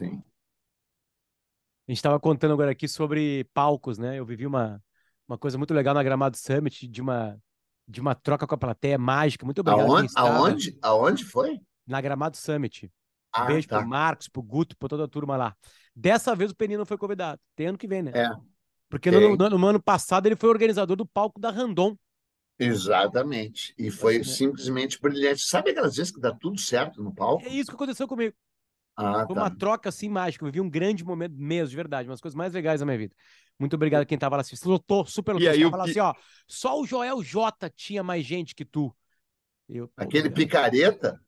Sim. A gente estava contando agora aqui sobre palcos, né? Eu vivi uma, uma coisa muito legal na Gramado Summit, de uma, de uma troca com a plateia mágica. Muito obrigado. Aonde, aonde, aonde foi? Na Gramado Summit. Ah, Beijo tá. pro Marcos, pro Guto, pra toda a turma lá. Dessa vez o Peninha não foi convidado. Tem ano que vem, né? É, Porque no, no- no ano passado ele foi organizador do palco da Randon. exatamente. E foi Né? simplesmente brilhante. Sabe aquelas vezes que dá tudo certo no palco? É isso que aconteceu comigo. Ah, Foi tá. uma troca assim mágica. Eu vivi um grande momento mesmo, de verdade. Uma das coisas mais legais da minha vida. Muito obrigado a quem tava lá assistindo. Lotou, super lotou. E aí, o assim, ó, só o Joel J tinha mais gente que tu. Eu, pô, Aquele picareta.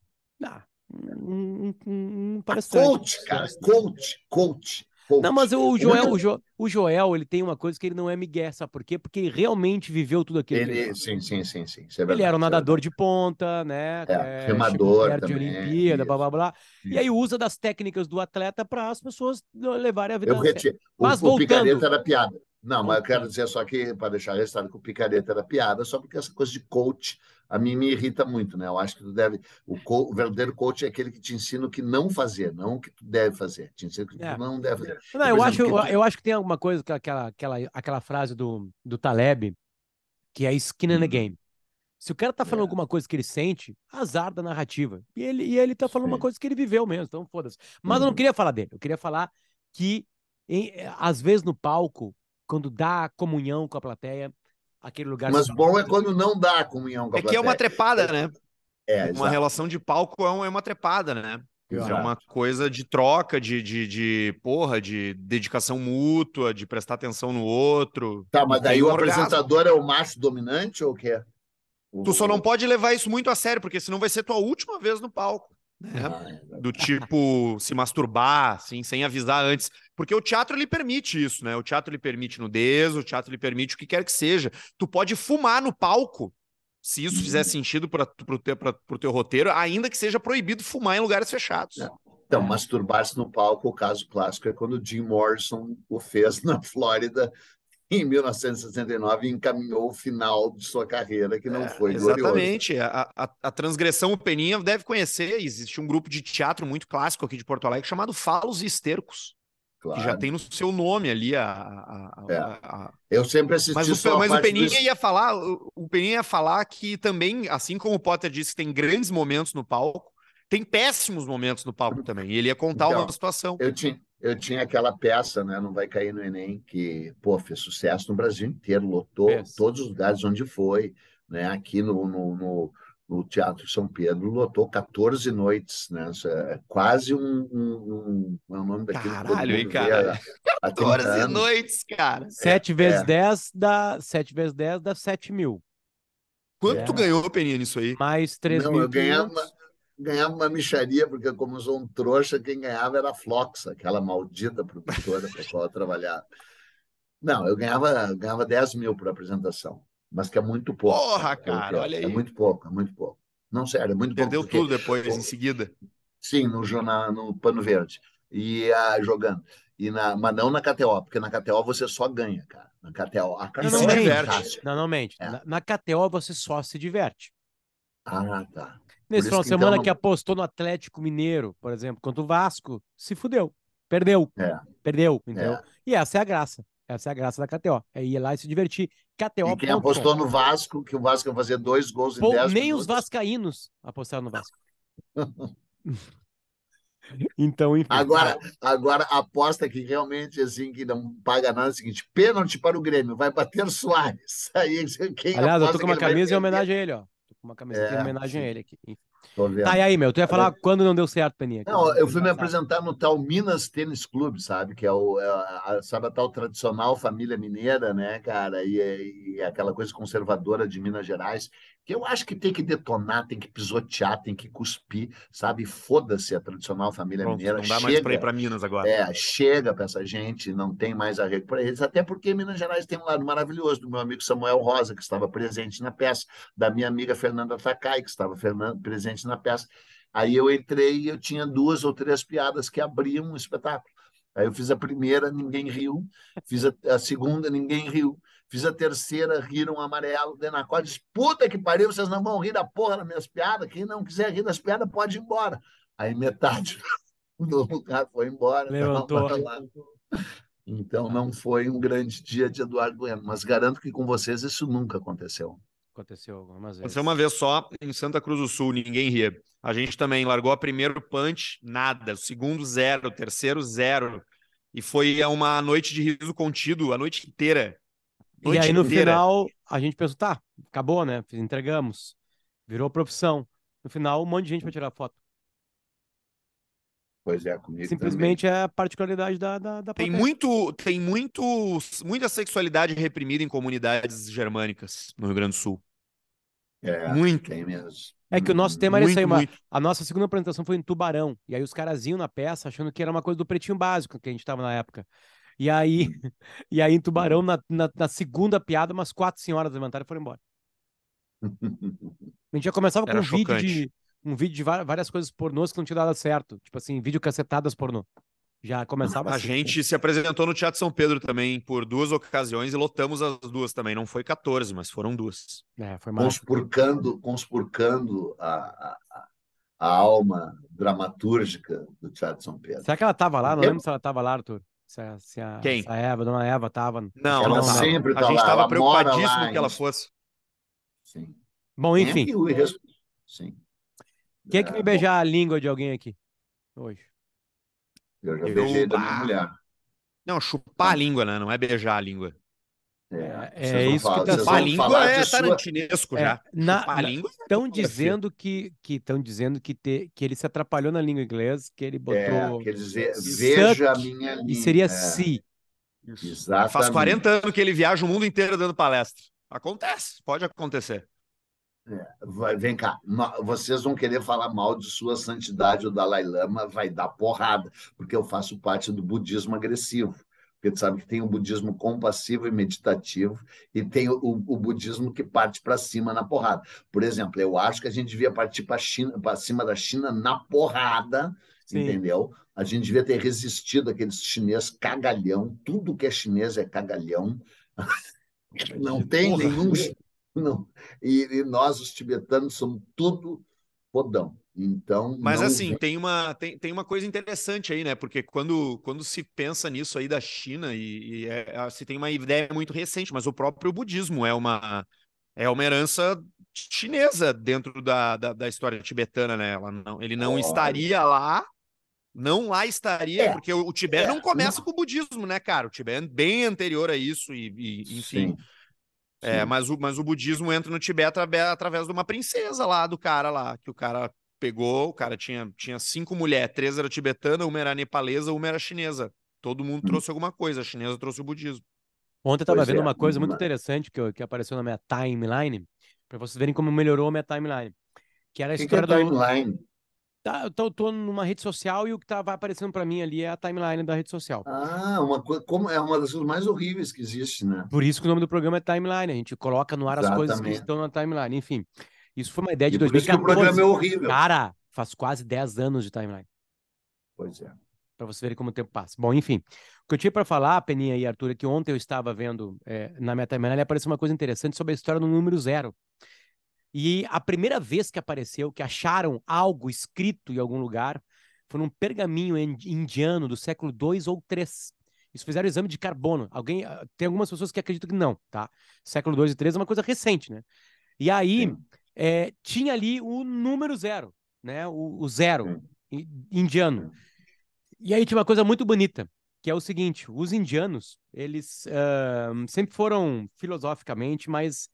Ah, um, um, um, um. Coach, cara. Coach, coach, coach. Não, mas o Ele- Joel, o, Jo- o Joel, ele tem uma coisa que ele não é migué, sabe por quê? Porque ele realmente viveu tudo aquilo. ele Ele, sim, sim, sim, sim. É Ele verdade, era um é nadador de ponta, né? É, é, remador perto de também, Olimpíada, blá isso, blá blá. E isso. aí usa das técnicas do atleta para as pessoas levarem a vida Eu retiro. O, Mas o voltando. picareta era piada. Não, mas eu quero dizer só que, para deixar registrado que o picareta era piada, só porque essa coisa de coach a mim me irrita muito, né? Eu acho que tu deve. O, co- o verdadeiro coach é aquele que te ensina o que não fazer, não o que tu deve fazer. Te ensina o que É. tu não deve fazer. Não, eu exemplo, acho, que tu- eu acho que tem alguma coisa com aquela, aquela, aquela frase do, do Taleb, que é skin in the Uhum. game. Se o cara tá falando É. alguma coisa que ele sente, azar da narrativa. E ele, e ele tá falando uma Sim. coisa que ele viveu mesmo, então foda-se. Mas eu não Uhum. queria falar dele, eu queria falar que, em- às vezes no palco, quando dá comunhão com a plateia, aquele lugar. Mas bom é quando não dá a comunhão com a É que é uma trepada, né? É, Uma exato. relação de palco é um- é uma trepada, né? É Exato. uma coisa de troca, de, de, de, porra, de dedicação mútua, de prestar atenção no outro. Tá, mas daí tem o um orgasmo. apresentador é o macho dominante ou o quê? Tu só não pode levar isso muito a sério, porque senão vai ser tua última vez no palco. Né? Ah. Do tipo se masturbar, assim, sem avisar antes. Porque o teatro ele permite isso, né? O teatro ele permite nudez, o teatro ele permite o que quer que seja. Tu pode fumar no palco, se isso Uhum. fizer sentido para pro teu, pra, teu roteiro, ainda que seja proibido fumar em lugares fechados. Então, masturbar-se no palco, o caso clássico é quando o Jim Morrison o fez na Flórida em 1969 e encaminhou o final de sua carreira, que não É, foi glorioso. Exatamente. A, a, a transgressão, o Peninha deve conhecer. Existe um grupo de teatro muito clássico aqui de Porto Alegre chamado Falos e Estercos, Claro. que já tem no seu nome ali a. a- É. a- Eu sempre assisti Mas, o, mas o Peninha do- ia falar, o, o Peninha ia falar que também, assim como o Potter disse tem grandes momentos no palco, tem péssimos momentos no palco também. E ele ia contar Então, uma situação. Eu tinha, eu tinha aquela peça, né? Não vai cair no Enem, que pô, fez sucesso no Brasil inteiro, lotou Fez. todos os lugares onde foi, né? Aqui no, no, no, no Teatro São Pedro, lotou 14 noites, né? Isso é quase um, um, um- é o nome todo Caralho, hein, cara? há- há 30 14 anos. noites, cara. Sete vezes é. 10 dá. 7 vezes 10 dá 7 mil. Quanto É. tu ganhou, Peninha, nisso aí? Mais 3 Não, mil. eu ganhava, ganhava uma micharia, porque como eu sou um trouxa, quem ganhava era a Flox, aquela maldita produtora para a qual eu trabalhava. Não, eu ganhava, ganhava 10 mil por apresentação, mas que é muito pouco. Porra, pelo cara, é. olha aí. É muito pouco, é muito pouco. Não, sério, é muito Perdeu pouco. porque- tudo depois, em seguida. Sim, no, jornal, no Pano Verde. E ah, jogando. E na, mas não na KTO, porque na KTO você só ganha, cara. Na KTO. A KTO Não, se não é mente. Não, não mente. É. Na, na KTO você só se diverte. Ah, tá. Nesse final de então, semana não- que apostou no Atlético Mineiro, por exemplo, contra o Vasco, se fudeu. Perdeu. É. Perdeu, entendeu? É. E essa é a graça. Essa é a graça da KTO. É ir lá e se divertir. KTO. E quem apostou no Vasco, que o Vasco ia fazer dois gols em Pô, 10 nem os minutos. vascaínos apostaram no Vasco. então, enfim. Agora, agora aposta que realmente assim que não paga nada é o seguinte: pênalti para o Grêmio, vai bater Soares. Aí quem Aliás, eu tô com uma camisa em homenagem a ele, ó. Tô com uma camisa em É, homenagem a sim. ele aqui. Enfim. Tô vendo. Tá, e aí, meu? Tu ia falar quando não deu certo, Peninha? Não, eu fui me apresentar no tal Minas Tênis Clube, sabe? Que é o, é a, sabe, a tal tradicional família mineira, né, cara? E, é- e é aquela coisa conservadora de Minas Gerais, que eu acho que tem que detonar, tem que pisotear, tem que cuspir, sabe? Foda-se a tradicional família Pronto, mineira. não dá mais para ir Chega. para Minas agora. É, chega para essa gente, não tem mais arrego para eles, até porque Minas Gerais tem um lado maravilhoso do meu amigo Samuel Rosa, que estava presente na peça, da minha amiga Fernanda Takai, que estava fernan- presente na peça. Aí eu entrei e eu tinha duas ou três piadas que abriam um espetáculo. Aí eu fiz a primeira, ninguém riu. Fiz a, a segunda, ninguém riu. Fiz a terceira, riram amarelo. Denacó disse, puta que pariu, vocês não vão rir da porra das minhas piadas. Quem não quiser rir das piadas pode ir embora. Aí metade do lugar, foi embora. Levantou. Então não foi um grande dia de Eduardo Bueno, mas garanto que com vocês isso nunca aconteceu. Aconteceu algumas vezes. Aconteceu uma vez só em Santa Cruz do Sul, ninguém ria. A gente também largou a primeiro punch, nada. O segundo, zero. O terceiro, zero. E foi uma noite de riso contido a noite inteira. Noite e aí, no inteira. final, a gente pensou, tá, acabou, né? Entregamos. Virou profissão. No final, um monte de gente para tirar foto. Pois é, comigo Simplesmente também. é a particularidade da, da, da Tem muito, tem muito, muita sexualidade reprimida em comunidades germânicas no Rio Grande do Sul. É, muito. Tem mesmo. É que o nosso tema era muito, isso aí, uma, a nossa segunda apresentação foi em Tubarão. E aí os caras iam na peça achando que era uma coisa do pretinho básico que a gente tava na época. E aí, e aí em Tubarão, na, na, na segunda piada, umas quatro senhoras levantaram e foram embora. A gente já começava com Era um vídeo chocante. de um vídeo de várias coisas pornôs que não tinha dado certo. Tipo assim, vídeo cacetadas pornô. Já começava A assim. gente se apresentou no Teatro São Pedro também por duas ocasiões e lotamos as duas também. Não foi 14, mas foram duas. É, foi massa. conspurcando, conspurcando a, a, a- alma dramatúrgica do Teatro São Pedro. Será que ela tava lá? Não Eu- lembro se ela tava lá, Arthur. Se a, se a, Quem? se a Eva, a dona Eva tava. Não, Ela não, não. sempre A tá gente estava preocupadíssimo lá que ela fosse. Sim. Bom, enfim. É, e o irres- Sim. Quem é que me É, beijar a língua de alguém aqui? Hoje. Eu já beijei da minha mulher. Não, chupar a língua, né? Não é beijar a língua. É, é vão isso que tá- Chupar a língua é tarantinesco É, já. na- Chupar a língua é Estão fotografia. dizendo que que estão dizendo que, te, que ele se atrapalhou na língua inglesa, que ele botou É, quer dizer, suck veja a minha língua. e seria é, se. Exatamente. Faz 40 anos que ele viaja o mundo inteiro dando palestra. Acontece, pode acontecer. Vai, vem cá, vocês vão querer falar mal de sua santidade, o Dalai Lama vai dar porrada, porque eu faço parte do budismo agressivo. Porque tu sabe que tem o budismo compassivo e meditativo, e tem o, o budismo que parte para cima na porrada. Por exemplo, eu acho que a gente devia partir para cima da China na porrada, Sim. entendeu? A gente devia ter resistido àqueles chineses cagalhão, tudo que é chinês é cagalhão. Não tem nenhum. Não. E, e nós, os tibetanos, somos tudo podão. Então. Mas não assim, tem uma, tem, tem uma coisa interessante aí, né? Porque quando, quando se pensa nisso aí da China, e, e é, se tem uma ideia muito recente, mas o próprio budismo é uma, é uma herança chinesa dentro da, da, da história tibetana, né? Ela não, ele não estaria lá, não lá estaria, É, porque o, o Tibete é, não começa não. com o budismo, né, cara? O Tibete é bem anterior a isso, e, e, enfim. Sim. É, mas o, mas o budismo entra no Tibete através, de uma princesa lá, do cara lá, que o cara pegou, o cara tinha, tinha cinco mulheres, três eram tibetanas, uma era nepalesa, uma era chinesa. Todo mundo Hum. trouxe alguma coisa, a chinesa trouxe o budismo. Ontem eu tava Pois vendo é, uma coisa muito interessante que, eu- que apareceu na minha timeline, para vocês verem como melhorou a minha timeline. Que era a que, que é história do. timeline? Tá, eu tô, numa rede social e o que tava aparecendo para mim ali é a timeline da rede social. Ah, uma coisa, como é uma das coisas mais horríveis que existe, né? Por isso que o nome do programa é timeline. A gente coloca no ar as coisas que Exatamente. estão na timeline. Enfim, isso foi uma ideia de E por isso que o 2014. programa é horrível. Cara, faz quase 10 anos de timeline. Pois é. Para vocês verem como o tempo passa. Bom, enfim. O que eu tinha para falar, Peninha e Arthur, é que ontem eu estava vendo é, na minha timeline apareceu uma coisa interessante sobre a história do número zero. E a primeira vez que apareceu, que acharam algo escrito em algum lugar, foi num pergaminho in- indiano do século II ou III. Isso fizeram exame de carbono. Alguém ah, tem algumas pessoas que acreditam que não, tá? Século II e III é uma coisa recente, né? E aí é, tinha ali o número zero, né? O, o zero indiano. E aí tinha uma coisa muito bonita, que é o seguinte: os indianos, eles ah, sempre foram filosoficamente mais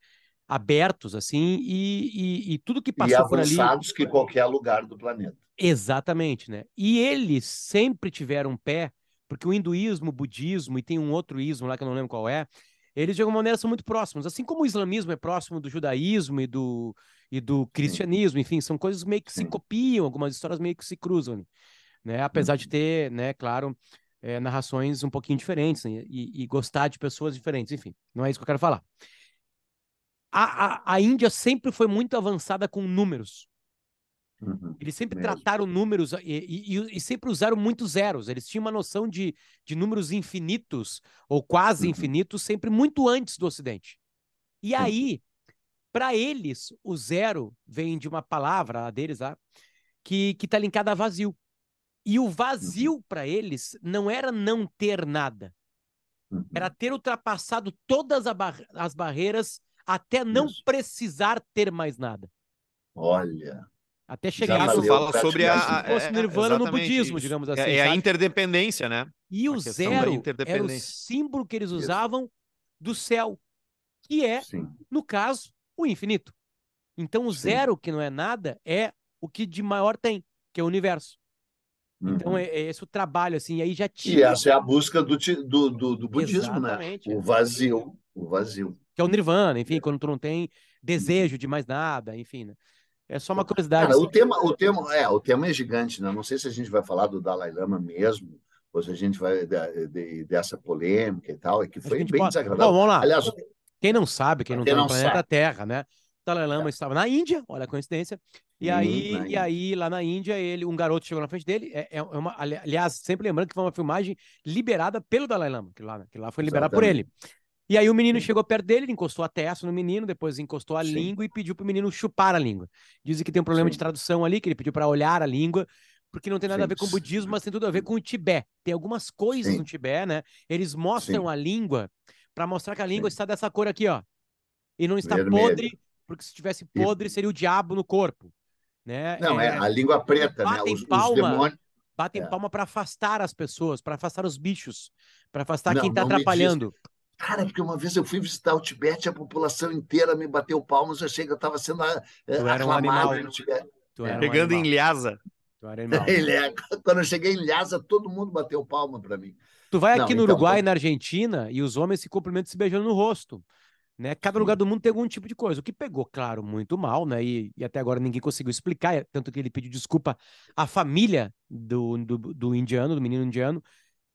abertos, assim, e, e, e tudo que E passou por ali. avançados que qualquer lugar do planeta. Exatamente, né? E eles sempre tiveram pé, porque o hinduísmo, o budismo e tem um outro ismo lá que eu não lembro qual é, eles de alguma maneira são muito próximos, assim como o islamismo é próximo do judaísmo e do, e do cristianismo, enfim, são coisas meio que se copiam, algumas histórias meio que se cruzam, né? Apesar de ter, né, claro, é, narrações um pouquinho diferentes né? e, e gostar de pessoas diferentes, enfim, não é isso que eu quero falar. A, a, a Índia sempre foi muito avançada com números. Uhum. Eles sempre Mesmo. trataram números e, e- e- sempre usaram muitos zeros. Eles tinham uma noção de, de números infinitos ou quase Uhum. infinitos sempre muito antes do Ocidente. E Sim. aí, para eles, o zero vem de uma palavra a deles lá que que está linkada a vazio. E o vazio para eles não era não ter nada, Uhum. era ter ultrapassado todas as barreiras até não Isso. precisar ter mais nada. Olha, Até chegar Isso fala sobre a. a- é- nirvana no budismo, isso. digamos É- assim, É, a sabe? interdependência, né? E o a zero era o símbolo que eles Isso. usavam do céu, que é, sim. no caso, o infinito. Então, o Sim. zero, que não é nada, é o que de maior tem, que é o universo. Então, Uhum. é, é esse o trabalho, assim, e aí já E tinha. essa é a busca do, do, do, do budismo, né? Exatamente. O vazio, o vazio. Que é o nirvana, enfim, É. quando tu não tem desejo de mais nada, enfim, né? É só uma curiosidade. Cara, o assim. tema, o tema, é, o tema é gigante, né? Não sei se a gente vai falar do Dalai Lama mesmo, ou se a gente vai de- de- dessa polêmica e tal, é que foi bem pode- desagradável. Bom, vamos lá. Aliás, Quem não sabe, quem não está no não planeta sabe. Terra, né? O Dalai Lama estava na Índia, olha a coincidência. E Hum, aí, e Índia. aí, lá na Índia, ele, um garoto chegou na frente dele. É, é uma, ali- aliás, sempre lembrando que foi uma filmagem liberada pelo Dalai Lama, que lá, que lá foi liberado por ele. E aí o menino chegou perto dele, ele encostou a testa no menino, depois encostou a Sim. língua e pediu pro menino chupar a língua. Dizem que tem um problema Sim. de tradução ali, que ele pediu para olhar a língua, porque não tem nada a ver com o budismo, mas tem tudo a ver com o Tibete. Tem algumas coisas no Tibete, né? Eles mostram a língua para mostrar que a língua está dessa cor aqui, ó. E não está Vermelho. podre, porque se tivesse E- podre seria o diabo no corpo, né? Não, é, É, a língua preta, né? batem Os, os palma. demônios. batem é. palma para afastar as pessoas, para afastar os bichos, para afastar Não, quem está atrapalhando. Cara, porque uma vez eu fui visitar o Tibete, a população inteira me bateu palmas, eu achei que eu estava sendo ah, Tu era um aclamado animal. no Tibete. É. era um Pegando em. Lhasa. Tu era animal. Ele é- Quando eu cheguei em Lhasa, todo mundo bateu palma para mim. Tu vai Não, aqui no então, Uruguai, na Argentina, e os homens se cumprimentam se beijando no rosto. Né? Cada lugar do mundo tem algum tipo de coisa. O que pegou, claro, muito mal, né? E, e até agora ninguém conseguiu explicar, tanto que ele pediu desculpa à família do, do, do indiano, do menino indiano,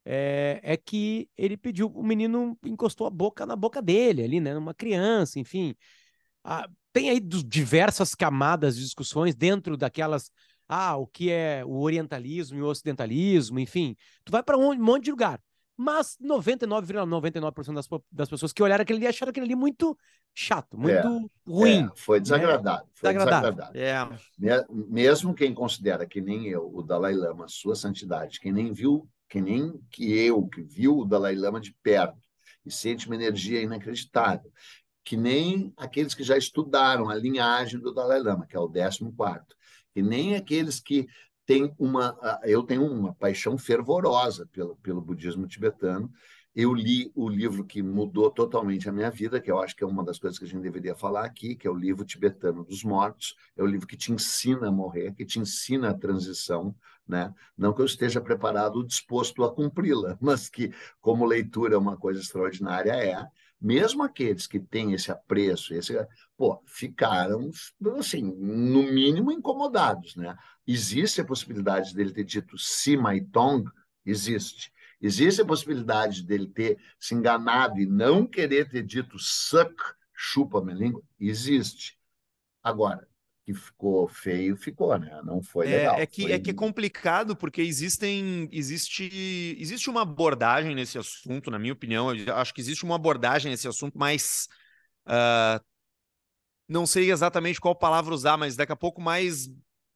é, é que ele pediu, o menino encostou a boca na boca dele ali, né? Uma criança, enfim. Ah, tem aí diversas camadas de discussões dentro daquelas. Ah, o que é o orientalismo e o ocidentalismo, enfim. Tu vai para um monte de lugar. Mas 99,99% das, po- das pessoas que olharam aquele ali acharam aquele ali muito chato, muito ruim. É, foi desagradável. Foi Desagradável. desagradável. É. Me- Mesmo quem considera que nem eu, o Dalai Lama, sua santidade, quem nem viu, que nem que eu, que viu o Dalai Lama de perto e sente uma energia inacreditável, que nem aqueles que já estudaram a linhagem do Dalai Lama, que é o 14º, que nem aqueles que têm uma... ah, Eu tenho uma paixão fervorosa pelo, pelo budismo tibetano, eu li o livro que mudou totalmente a minha vida, que eu acho que é uma das coisas que a gente deveria falar aqui, que é o livro tibetano dos mortos. É o livro que te ensina a morrer, que te ensina a transição, né? Não que eu esteja preparado ou disposto a cumpri-la, mas que, como leitura, é uma coisa extraordinária é. Mesmo aqueles que têm esse apreço, esse, pô, ficaram, assim, no mínimo incomodados, né? Existe a possibilidade dele ter dito Sima e Tong? Existe. Existe a possibilidade dele ter se enganado e não querer ter dito suck, chupa minha língua? Existe. Agora, que ficou feio, ficou, né? Não foi É, legal. é que, Foi- é que é complicado, porque existem, existe, existe uma abordagem nesse assunto, na minha opinião. Eu acho que existe uma abordagem nesse assunto mais. ah, não sei exatamente qual palavra usar, mas daqui a pouco mais,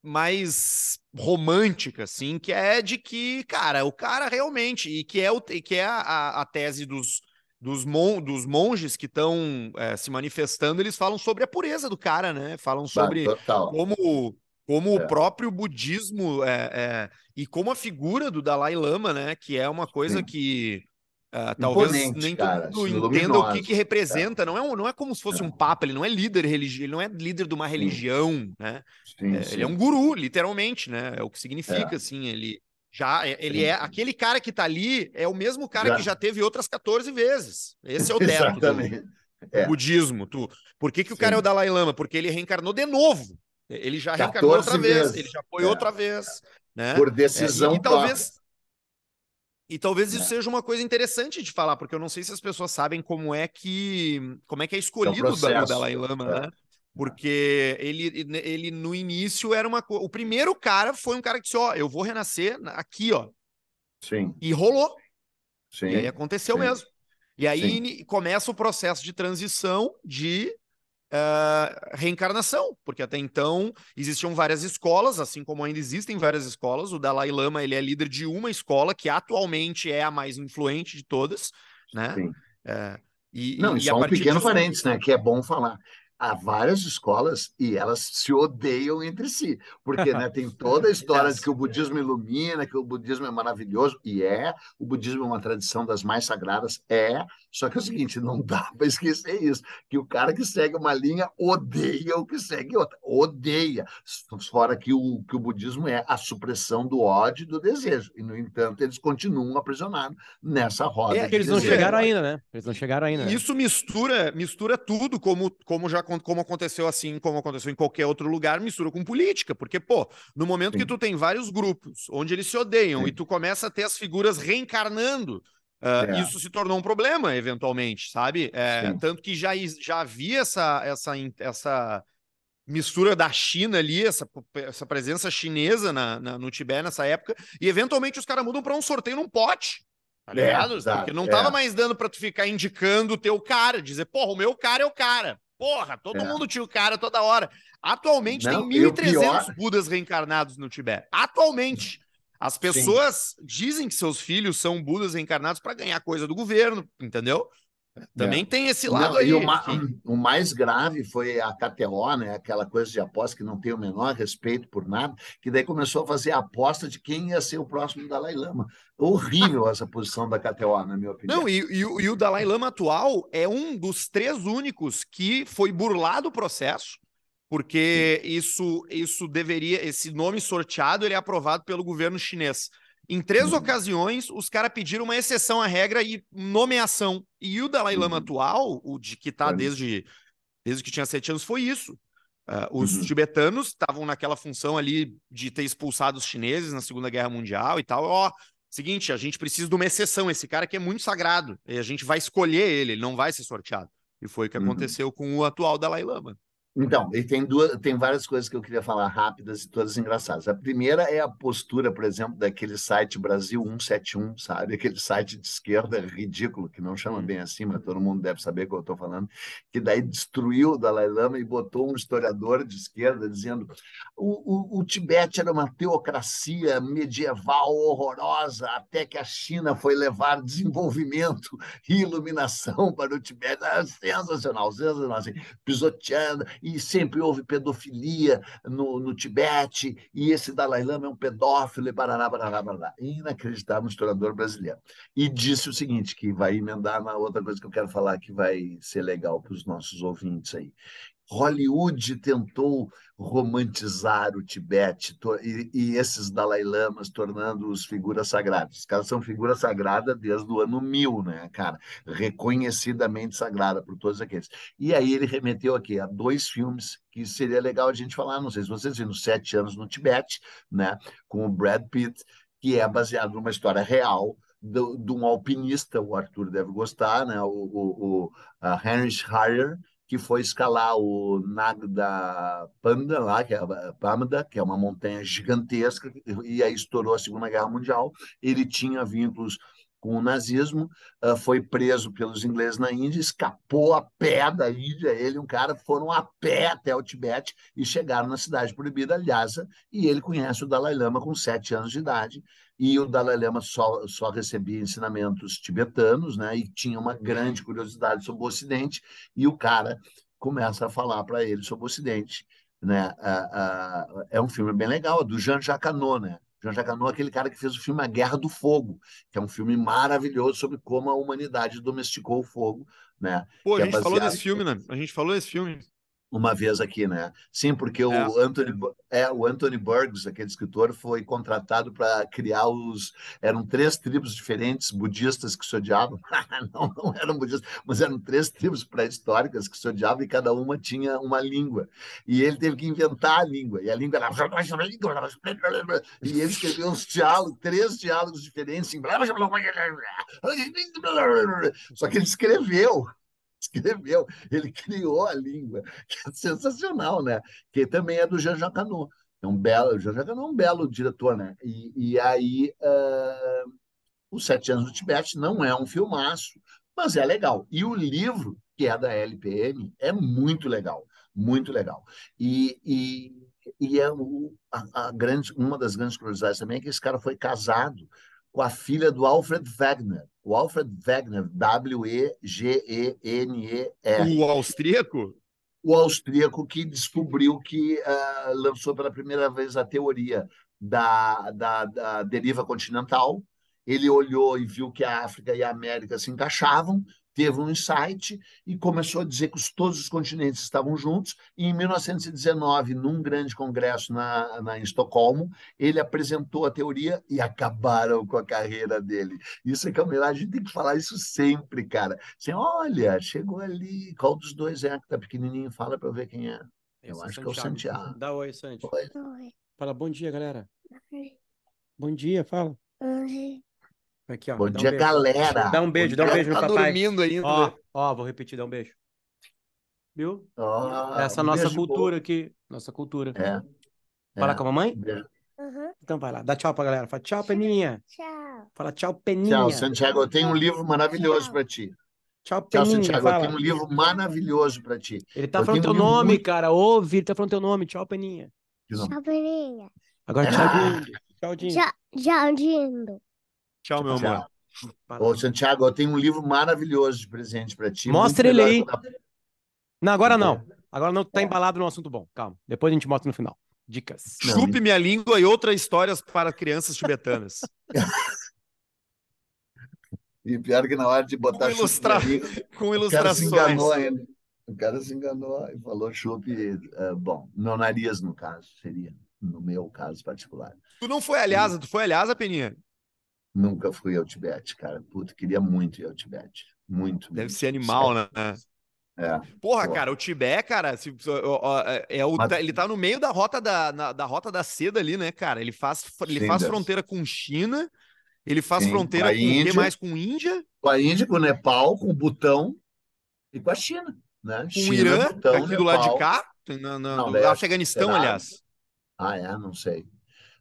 mais romântica, assim, que é de que, cara, o cara realmente, e que é, o, que é a, a, tese dos, dos, mon, dos monges que estão se manifestando, eles falam sobre a pureza do cara, né? Falam sobre total. como, como É. o próprio budismo é, é, e como a figura do Dalai Lama, né, que é uma coisa Sim. que ah, talvez nem cara, todo mundo assim, entenda o que, que representa. Não, é um, não é como se fosse É. um papa, ele não é líder religioso, ele não é líder de uma religião, né? Sim, É, sim. ele é um guru, literalmente, né? É o que significa, assim, ele já, é- ele é aquele cara que tá ali, é o mesmo cara Já. que já teve outras 14 vezes. Esse é o teto do. É. budismo. Tu, por que, que o cara é o Dalai Lama? Porque ele reencarnou de novo. Ele já 14 reencarnou outra vez, vezes. ele já foi É. outra vez. Né? Por É, decisão e, e talvez e talvez isso É. seja uma coisa interessante de falar, porque eu não sei se as pessoas sabem como é que como é que é escolhido o Da- o. Dalai Lama, É. né? Porque ele, ele no início era uma coisa. O primeiro cara foi um cara que disse: Ó, eu vou renascer na- aqui, ó. Sim, E rolou. sim. E aí aconteceu sim. mesmo. E aí Sim. começa o processo de transição de uh, reencarnação, porque até então existiam várias escolas, assim como ainda existem várias escolas. O Dalai Lama ele é líder de uma escola que atualmente é a mais influente de todas, né? Sim. Uh, e, Não, e, só um pequeno disso... parênteses, né? Que é bom falar há várias escolas e elas se odeiam entre si, porque né, tem toda a história de que o budismo ilumina, que o budismo é maravilhoso, e é, o budismo é uma tradição das mais sagradas, é, só que é o seguinte, não dá para esquecer isso, que o cara que segue uma linha odeia o que segue outra, odeia, fora que o, que o budismo é a supressão do ódio e do desejo, e no entanto eles continuam aprisionados nessa roda. É, eles não chegaram ainda, né? Eles não chegaram ainda. Né? Isso mistura, mistura tudo, como, como já como aconteceu assim, como aconteceu em qualquer outro lugar, mistura com política, porque, pô, no momento Sim. que tu tem vários grupos onde eles se odeiam Sim. e tu começa a ter as figuras reencarnando, uh, é. isso se tornou um problema, eventualmente, sabe? É, tanto que já, já havia essa, essa, essa mistura da China ali, essa, essa presença chinesa na, na no Tibete nessa época, e eventualmente os caras mudam para um sorteio num pote. Tá é, ligado? É, Porque não tava é. mais dando para tu ficar indicando o teu cara, dizer, porra, o meu cara é o cara. Porra, todo é. mundo tinha o cara toda hora. Atualmente Não, tem 1.300 pior... Budas reencarnados no Tibete. Atualmente. As pessoas Sim. dizem que seus filhos são Budas reencarnados para ganhar coisa do governo, entendeu? Também é. tem esse lado não, aí. O, ma o, mais grave foi a KTO, né? aquela coisa de aposta que não tem o menor respeito por nada, que daí começou a fazer a aposta de quem ia ser o próximo Dalai Lama. Horrível essa posição da KTO, na minha opinião. Não, e, e, e o Dalai Lama atual é um dos três únicos que foi burlado o processo, porque isso, isso deveria, esse nome sorteado ele é aprovado pelo governo chinês. Em três uhum. ocasiões, os caras pediram uma exceção à regra e nomeação. E o Dalai Lama uhum. atual, o de que está desde, desde que tinha sete anos, foi isso. Uh, os uhum. tibetanos estavam naquela função ali de ter expulsado os chineses na Segunda Guerra Mundial e tal. Ó, seguinte, a gente precisa de uma exceção. Esse cara aqui é muito sagrado. E a gente vai escolher ele, ele não vai ser sorteado. E foi o que uhum. aconteceu com o atual Dalai Lama. Então, e tem, duas, tem várias coisas que eu queria falar rápidas e todas engraçadas. A primeira é a postura, por exemplo, daquele site Brasil 171, sabe? Aquele site de esquerda ridículo, que não chama bem assim, mas todo mundo deve saber o que eu estou falando, que daí destruiu o Dalai Lama e botou um historiador de esquerda dizendo o, o, o Tibete era uma teocracia medieval horrorosa, até que a China foi levar desenvolvimento e iluminação para o Tibete. Era sensacional, sensacional, assim, pisoteando e sempre houve pedofilia no, no Tibete, e esse Dalai Lama é um pedófilo, e barará, barará, barará. Inacreditável um historiador brasileiro. E disse o seguinte, que vai emendar na outra coisa que eu quero falar, que vai ser legal para os nossos ouvintes aí. Hollywood tentou romantizar o Tibete e, e, esses Dalai Lamas tornando-os figuras sagradas. Os caras são figuras sagradas desde o ano mil, né, cara? Reconhecidamente sagrada por todos aqueles. E aí ele remeteu aqui a dois filmes que seria legal a gente falar, não sei se vocês viram, Sete Anos no Tibete, né, com o Brad Pitt, que é baseado numa história real de um alpinista, o Arthur deve gostar, né, o, o, o Schreier, que foi escalar o Nagda Panda, lá, que é Pamda, que é uma montanha gigantesca, e aí estourou a Segunda Guerra Mundial. Ele tinha vínculos com o nazismo, uh, foi preso pelos ingleses na Índia, escapou a pé da Índia, ele e um cara foram a pé até o Tibete e chegaram na cidade proibida, Lhasa, e ele conhece o Dalai Lama com sete anos de idade, e o Dalai Lama só, só recebia ensinamentos tibetanos, né, e tinha uma grande curiosidade sobre o Ocidente, e o cara começa a falar para ele sobre o Ocidente, né, é um filme bem legal, do Jean Jacanot, né, Jean-Jacques Anot, aquele cara que fez o filme A Guerra do Fogo, que é um filme maravilhoso sobre como a humanidade domesticou o fogo, né? Pô, a gente é falou desse filme, né? A gente falou desse filme uma vez aqui, né? Sim, porque é. o Anthony é o Anthony Burgess, aquele escritor, foi contratado para criar os eram três tribos diferentes budistas que se odiavam. não, não eram budistas, mas eram três tribos pré-históricas que se odiavam e cada uma tinha uma língua. E ele teve que inventar a língua. E a língua era e ele escreveu uns diálogos, três diálogos diferentes. Só que ele escreveu escreveu, ele criou a língua, que é sensacional, né? Que também é do Jean Jacanot. É um belo, Jean Jacanot é um belo diretor, né? E, e aí, uh, Os Sete Anos do Tibete não é um filmaço, mas é legal. E o livro que é da LPM, é muito legal, muito legal. E, e, e é o, a, a, grande, uma das grandes curiosidades também é que esse cara foi casado com a filha do Alfred Wegener. O Alfred Wegener, W-E-G-E-N-E-R. O austríaco? O austríaco que descobriu que uh, lançou pela primeira vez a teoria da, da, da deriva continental. Ele olhou e viu que a África e a América se encaixavam, teve um insight e começou a dizer que os, todos os continentes estavam juntos. E em 1919, num grande congresso na, na, em Estocolmo, ele apresentou a teoria e acabaram com a carreira dele. Isso é que é a gente tem que falar isso sempre, cara. Assim, olha, chegou ali, qual dos dois é que tá pequenininho? Fala para eu ver quem é. Eu Esse acho é que é o Santiago. Dá oi, Santi. Oi. Fala bom dia, galera. Oi. Bom dia, fala. Oi. Aqui, ó. Bom dia, um galera. Dá um beijo, dá um beijo no tá papai. dormindo ainda. Ó, ó, vou repetir, dá um beijo. Viu? Oh, Essa um nossa cultura bom. aqui. Nossa cultura. É. Fala é. com a mamãe? Uhum. Então vai lá, dá tchau pra galera. Fala tchau, Peninha. Tchau. Fala tchau, Peninha. Tchau, Santiago. Eu tenho um livro maravilhoso para ti. Tchau, Peninha. Tchau, Santiago. Fala. Eu tenho um livro maravilhoso para ti. Ele tá eu falando teu um nome, muito... cara. Ouve, ele tá falando teu nome. Tchau, Peninha. Tchau, Peninha. Agora, tchau, Dindo. Tchau, Dindo. Tchau, Dindo. Tchau, meu amor. Ô, Santiago, eu tenho um livro maravilhoso de presente para ti. Mostra ele aí. Não, agora não. Agora não tá embalado num assunto bom. Calma. Depois a gente mostra no final. Dicas. Chupe minha língua e outras histórias para crianças tibetanas. e pior que na hora de botar com, ilustra... língua, com ilustrações. O cara se enganou ainda. O cara se enganou e falou chupe, uh, bom, no nariz, no caso, seria, no meu caso particular. Tu não foi aliás, tu foi aliás, Peninha? Nunca fui ao Tibete, cara. Puta, queria muito ir ao Tibete. Muito. Deve muito. ser animal, né? É. Porra, cara, o Tibete, cara, se, é, é o, Mas... ele tá no meio da rota da, na, da rota da seda ali, né, cara? Ele faz, ele Sim, faz fronteira com China, ele faz Sim, fronteira com, com Índia, mais com Índia? Com a Índia, com o Nepal, com o Butão e com a China, né? Com China, o Irã, Butão, aqui Nepal. do lado de cá, no, no, no, no Afeganistão, aliás. Ah, é? Não sei.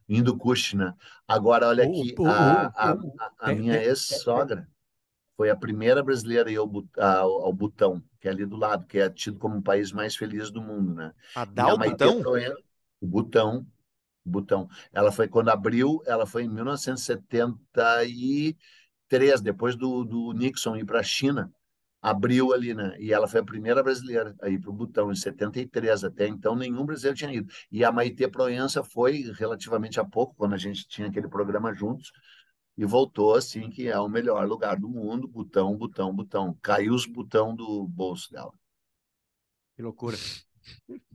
Indo Kush, né? Agora, olha aqui, a, a, a, a minha ex-sogra foi a primeira brasileira a ir ao, ao, ao, Butão, que é ali do lado, que é tido como o país mais feliz do mundo, né? A dar o Butão? O Butão, Butão. Ela foi, quando abriu, ela foi em 1973, depois do, do Nixon ir para a China abriu ali, né? E ela foi a primeira brasileira a ir para o Butão, em 73. Até então, nenhum brasileiro tinha ido. E a Maite Proença foi relativamente há pouco, quando a gente tinha aquele programa juntos, e voltou assim, que é o melhor lugar do mundo, botão, botão, botão. Caiu os botão do bolso dela. Que loucura.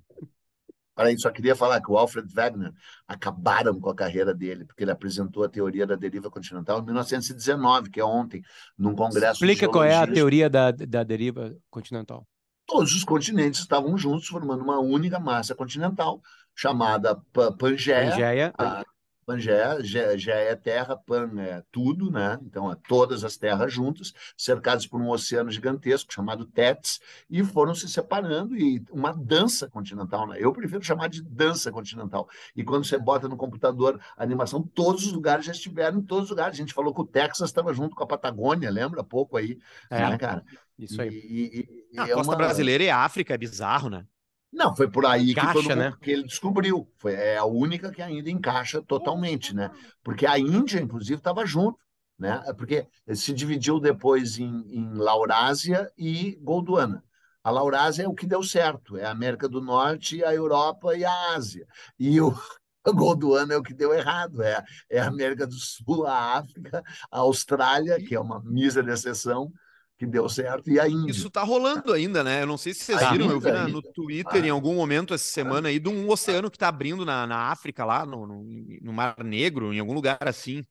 Para só queria falar que o Alfred Wegener acabaram com a carreira dele, porque ele apresentou a teoria da deriva continental em 1919, que é ontem, num congresso. Explica qual é a teoria da, da deriva continental. Todos os continentes estavam juntos, formando uma única massa continental, chamada Pangeia. Pangeia. A, Pangeia já, já é terra, Pan é tudo, né? Então, é todas as terras juntas, cercadas por um oceano gigantesco chamado Tétis, e foram se separando e uma dança continental, né? Eu prefiro chamar de dança continental. E quando você bota no computador a animação, todos os lugares já estiveram em todos os lugares. A gente falou que o Texas estava junto com a Patagônia, lembra pouco aí, é, né, cara? Isso aí. E, e, e a é costa uma... brasileira e a África, é bizarro, né? Não, foi por aí encaixa, que, todo mundo, né? que ele descobriu. Foi, é a única que ainda encaixa totalmente, né? Porque a Índia, inclusive, estava junto, né? Porque se dividiu depois em, em Laurásia e Gondwana. A Laurásia é o que deu certo, é a América do Norte, a Europa e a Ásia. E o, Gondwana é o que deu errado, é, é a América do Sul, a África, a Austrália, que é uma mísera exceção, que deu certo, e a Índia. Isso está rolando ainda, né? Eu não sei se vocês viram, eu vi na, no Twitter ah. em algum momento essa semana aí de um oceano que está abrindo na, na África, lá no, no, no, Mar Negro, em algum lugar assim.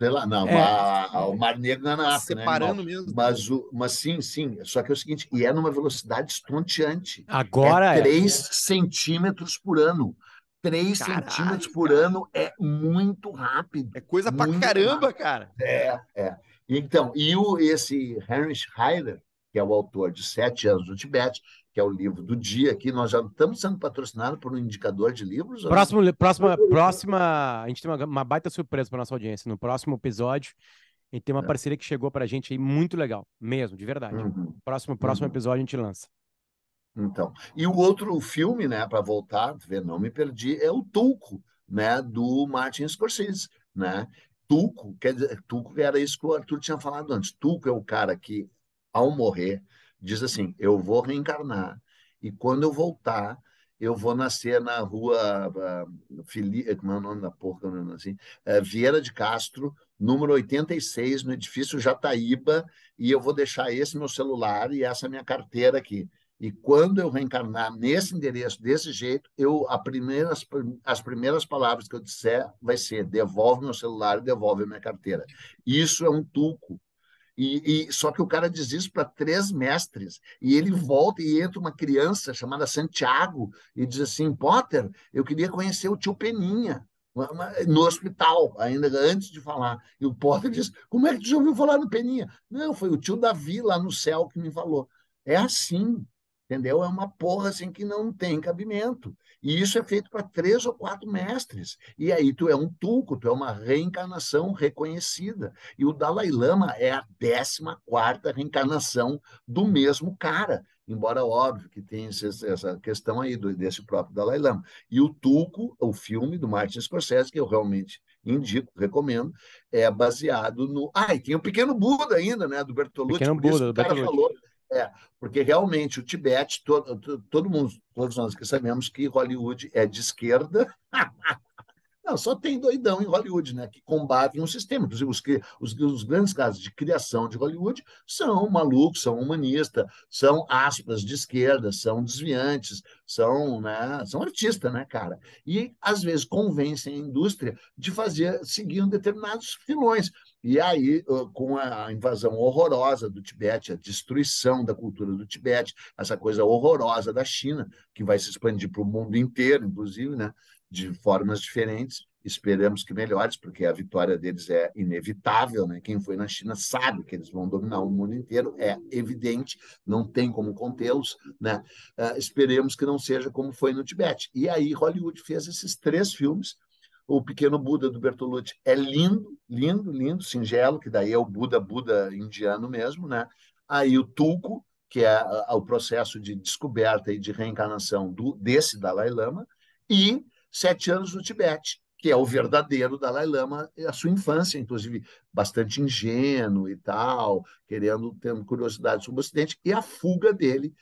Sei lá, não, é. a, o Mar Negro não é na África, né, Separando né, mesmo. Mas, o, mas sim, sim, só que é o seguinte, e é numa velocidade estonteante. Agora é. 3 é. centímetros por ano. 3 Caralho, centímetros por cara. ano é muito rápido. É coisa pra caramba, rápido. cara. É, é. Então, e o, esse Heinrich Heider, que é o autor de Sete Anos no Tibete, que é o livro do dia aqui, nós já estamos sendo patrocinados por um indicador de livros? Próximo, próxima, próxima, a gente tem uma, uma baita surpresa para nossa audiência. No próximo episódio, A gente tem uma É. parceria que chegou pra gente aí muito legal, mesmo, de verdade. Uhum. Próximo, próximo Uhum. episódio a gente lança. Então, e o outro filme, né, para voltar, ver, não me perdi, é o Tulco, né, do Martin Scorsese, né? Tulco, quer dizer, Tulco era isso que o Arthur tinha falado antes. Tulco é o cara que, ao morrer, diz assim: eu vou reencarnar e quando eu voltar, eu vou nascer na rua ah, Fili... como é o nome da porra, como é o nome assim? Eh, Vieira de Castro, número 86, no edifício Jataíba, e eu vou deixar esse meu celular e essa minha carteira aqui. E quando eu reencarnar nesse endereço, desse jeito, eu a primeiras, as primeiras palavras que eu disser vai ser devolve meu celular devolve minha carteira. Isso é um tuco. E, e só que o cara diz isso para três mestres e ele volta e entra uma criança chamada Santiago e diz assim, Potter, eu queria conhecer o tio Peninha no hospital, ainda antes de falar. E o Potter diz, como é que tu já ouviu falar no Peninha? Não, foi o tio Davi lá no céu que me falou. É assim, entendeu? É uma porra assim que não tem cabimento. E isso é feito para três ou quatro mestres. E aí tu é um tulco, tu é uma reencarnação reconhecida. E o Dalai Lama é a décima quarta reencarnação do mesmo cara. Embora óbvio que tem essa questão aí do- desse próprio Dalai Lama. E o Tulco, o filme do Martin Scorsese, que eu realmente indico, recomendo, é baseado no. Ah, e tem o Pequeno Buda ainda, né? Do Bertolucci. Pequeno isso Buda, que o do Bertolucci. falou. É, porque realmente o Tibete, todo, to- todo mundo, todos nós que sabemos que Hollywood é de esquerda. Não, só tem doidão em Hollywood, né? Que combatem o sistema. Inclusive, os, que- os, os grandes casos de criação de Hollywood são malucos, são humanistas, são aspas de esquerda, são desviantes, são, né, são artistas, né, cara? E às vezes convencem a indústria de fazer, seguir um determinados filões. E aí, com a invasão horrorosa do Tibete, a destruição da cultura do Tibete, essa coisa horrorosa da China, que vai se expandir para o mundo inteiro, inclusive, né? de formas diferentes. Esperamos que melhores, porque a vitória deles é inevitável, né? Quem foi na China sabe que eles vão dominar o mundo inteiro, é evidente, não tem como contê-los, né? Ah, esperemos que não seja como foi no Tibete. E aí Hollywood fez esses três filmes. O Pequeno Buda do Bertolucci é lindo, lindo, lindo, singelo, que daí é o Buda, Buda indiano mesmo, né? Aí o Tulku, que é ah, o processo de descoberta e de reencarnação do, desse Dalai Lama, e Sete Anos no Tibete, que é o verdadeiro Dalai Lama, a sua infância, inclusive, bastante ingênuo e tal, querendo, tendo curiosidade sobre o Ocidente, e a fuga dele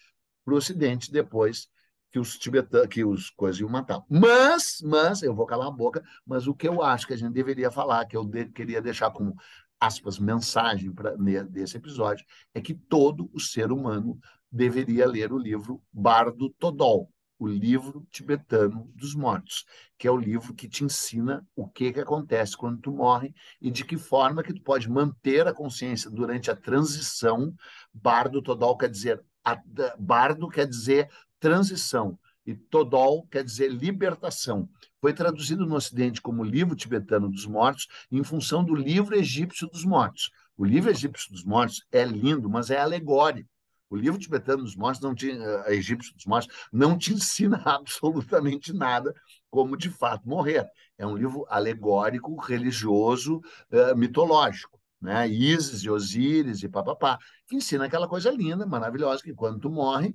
para o Ocidente depois que os tibetanos, que os coisas iam matar. Mas, mas, eu vou calar a boca, mas o que eu acho que a gente deveria falar, que eu de- queria deixar como aspas, mensagem pra, ne- desse episódio, é que todo o ser humano deveria ler o livro Bardo Todol, o livro tibetano dos mortos, que é o livro que te ensina o que, que acontece quando tu morre e de que forma que tu pode manter a consciência durante a transição. Bardo Todol quer dizer a- bardo quer dizer transição e Todol quer dizer libertação. Foi traduzido no Ocidente como livro tibetano dos mortos em função do livro egípcio dos mortos. O livro egípcio dos mortos é lindo, mas é alegórico. O livro tibetano dos mortos, não te, eh, egípcio dos mortos, não te ensina absolutamente nada como de fato morrer. É um livro alegórico, religioso, eh, mitológico. Né? Ísis e Osíris e papapá, que ensina aquela coisa linda, maravilhosa, que quando tu morre,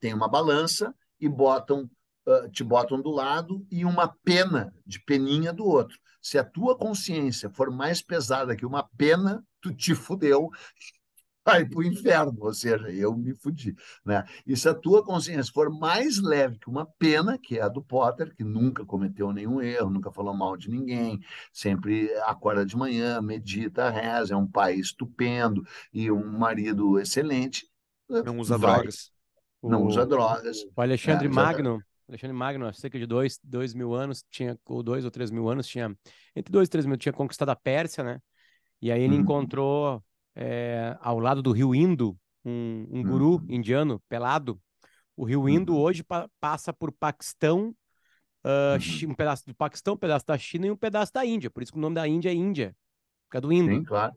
tem uma balança e botam, ah, te botam do lado e uma pena de peninha do outro. Se a tua consciência for mais pesada que uma pena, tu te fudeu, vai para o inferno, ou seja, eu me fudi. Né? E se a tua consciência for mais leve que uma pena, que é a do Potter, que nunca cometeu nenhum erro, nunca falou mal de ninguém, sempre acorda de manhã, medita, reza, é um pai estupendo e um marido excelente, Não usa vai, drogas. não O- usa drogas. O Alexandre É, Magno, Alexandre Magno, há cerca de dois, dois mil anos, tinha, ou dois ou três mil anos, tinha, entre dois e três mil, tinha conquistado a Pérsia, né? E aí ele Uhum. encontrou, é, ao lado do rio Indo, um, um guru Uhum. indiano, pelado. O rio Indo Uhum. hoje pa- passa por Paquistão, Uhum. Chi- um pedaço do Paquistão, um pedaço da China e um pedaço da Índia. Por isso que o nome da Índia é Índia, por causa do Indo. Sim, claro.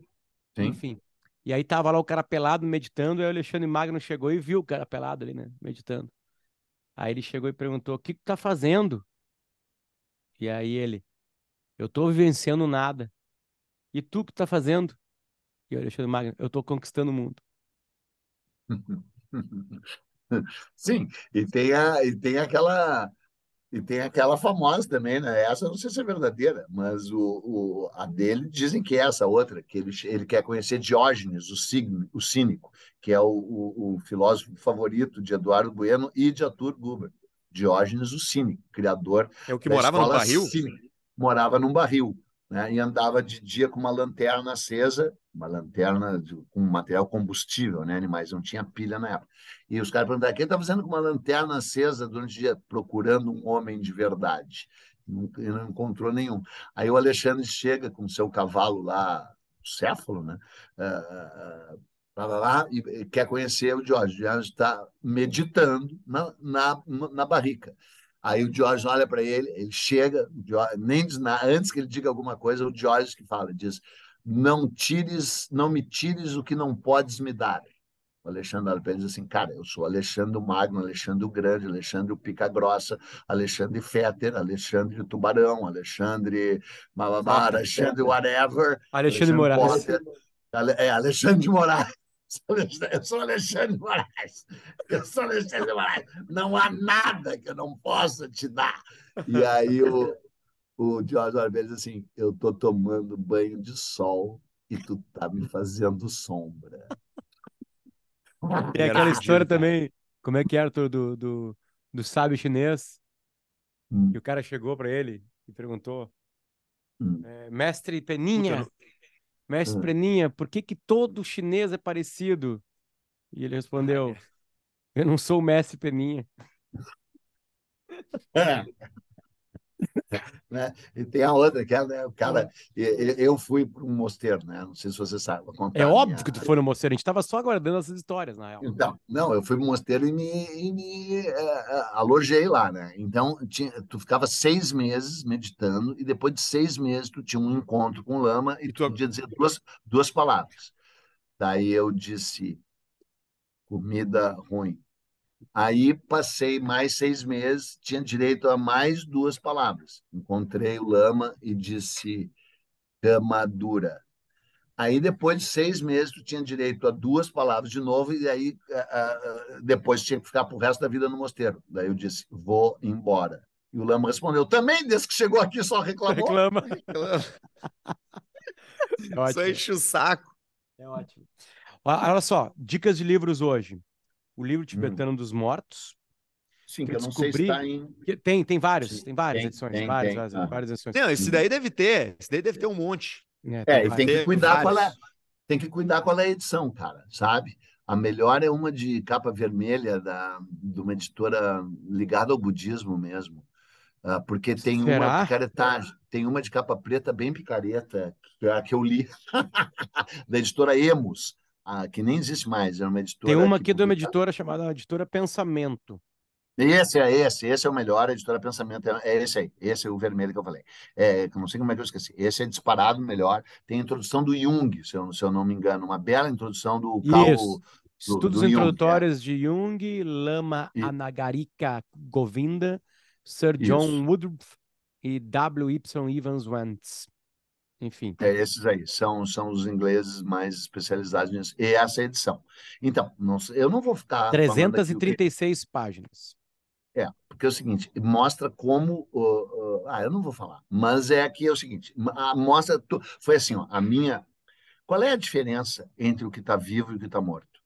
Sim. Enfim. E aí tava lá o cara pelado meditando, aí o Alexandre Magno chegou e viu o cara pelado ali, né? Meditando. Aí ele chegou e perguntou: O que que tá fazendo? E aí ele: Eu tô vivenciando nada. E tu que tá fazendo? E o Alexandre Magno, eu tô conquistando o mundo. Sim, e tem, a, e tem aquela e tem aquela famosa também, né? Essa não sei se é verdadeira, mas o, o, a dele dizem que é essa outra, que ele, ele quer conhecer Diógenes, o, signo, o cínico, que é o, o, o filósofo favorito de Eduardo Bueno e de Arthur Guber. Diógenes, o cínico, criador. É o que morava no barril? Cínica. Morava num barril né, e andava de dia com uma lanterna acesa, uma lanterna de, com material combustível, né, animais, não tinha pilha na época. E os caras perguntaram, quem está fazendo com uma lanterna acesa durante o dia? Procurando um homem de verdade. Não, não encontrou nenhum. Aí o Alexandre chega com seu cavalo lá, o céfalo, né, uh, lá, lá, lá, e quer conhecer o Jorge. O Jorge está meditando na, na, na barrica. Aí o George olha para ele, ele chega, nem diz nada, antes que ele diga alguma coisa, o George que fala, diz: "Não tires, não me tires o que não podes me dar". O Alexandre olha para ele e diz assim: "Cara, eu sou Alexandre Magno, Alexandre o Grande, Alexandre o Pica Grossa, Alexandre Fetter, Alexandre o Tubarão, Alexandre Malabá, Alexandre whatever, Alexandre, Alexandre Moraes. Potter, é Alexandre de Moraes. Eu sou Alexandre Moraes. Eu sou Alexandre Moraes. Não há nada que eu não possa te dar. E aí o, o Jorge Arbeiro diz assim: Eu estou tomando banho de sol e tu tá me fazendo sombra. Tem aquela história também, como é que é, Arthur, do, do, do sábio chinês? Hum. E o cara chegou para ele e perguntou: hum. é, Mestre Peninha, Mestre hum. Preninha, por que, que todo chinês é parecido? E ele respondeu: Eu não sou o mestre Peninha. É. né? E tem a outra, que é né, o cara. Eu fui para um mosteiro, né? Não sei se você sabe. é óbvio minha... que tu foi no mosteiro, a gente estava só aguardando essas histórias, na real. Então, não, eu fui para o mosteiro e me, e me é, alojei lá, né? Então, tinha, tu ficava seis meses meditando, e depois de seis meses tu tinha um encontro com o lama e, e tu podia dizer duas, duas palavras. Daí eu disse comida ruim. Aí passei mais seis meses, tinha direito a mais duas palavras. Encontrei o lama e disse cama dura. Aí depois de seis meses tu tinha direito a duas palavras de novo e aí depois tinha que ficar pro resto da vida no mosteiro. Daí eu disse vou embora. E o lama respondeu também desde que chegou aqui só reclamou. Reclama. é só enche o saco. É ótimo. Olha só, dicas de livros hoje o livro tibetano hum. dos mortos. Sim, que eu não sei se está em. Tem, tem vários, Sim. tem várias tem, edições, tem, várias, tem. Várias, ah. várias, edições. Não, esse daí deve ter, esse daí deve ter um monte. É, tem, é, e tem que cuidar qual é, tem que cuidar qual é a edição, cara, sabe? A melhor é uma de capa vermelha da, de uma editora ligada ao budismo mesmo. Uh, porque tem Será? uma picaretagem, tem uma de capa preta bem picareta, que é a que eu li, da editora Emos, ah, que nem existe mais, é uma editora. Tem uma aqui de uma editora chamada Editora Pensamento. Esse é esse, esse é o melhor, a editora Pensamento é, é esse aí, esse é o vermelho que eu falei. É, não sei como é que eu esqueci. Esse é disparado melhor. Tem a introdução do Jung, se eu, se eu não me engano, uma bela introdução do Carl. Isso. Do, Estudos do introdutórios Jung, é. de Jung, Lama e... Anagarika Govinda, Sir John Isso. Woodruff e W. Y. Evans Wentz. Enfim. É, esses aí são, são os ingleses mais especializados nisso. E essa é edição. Então, não, eu não vou ficar. 336 que... páginas. É, porque é o seguinte, mostra como. Uh, uh, ah, eu não vou falar, mas é aqui é o seguinte: mostra. Tu, foi assim, ó, a minha. Qual é a diferença entre o que está vivo e o que está morto?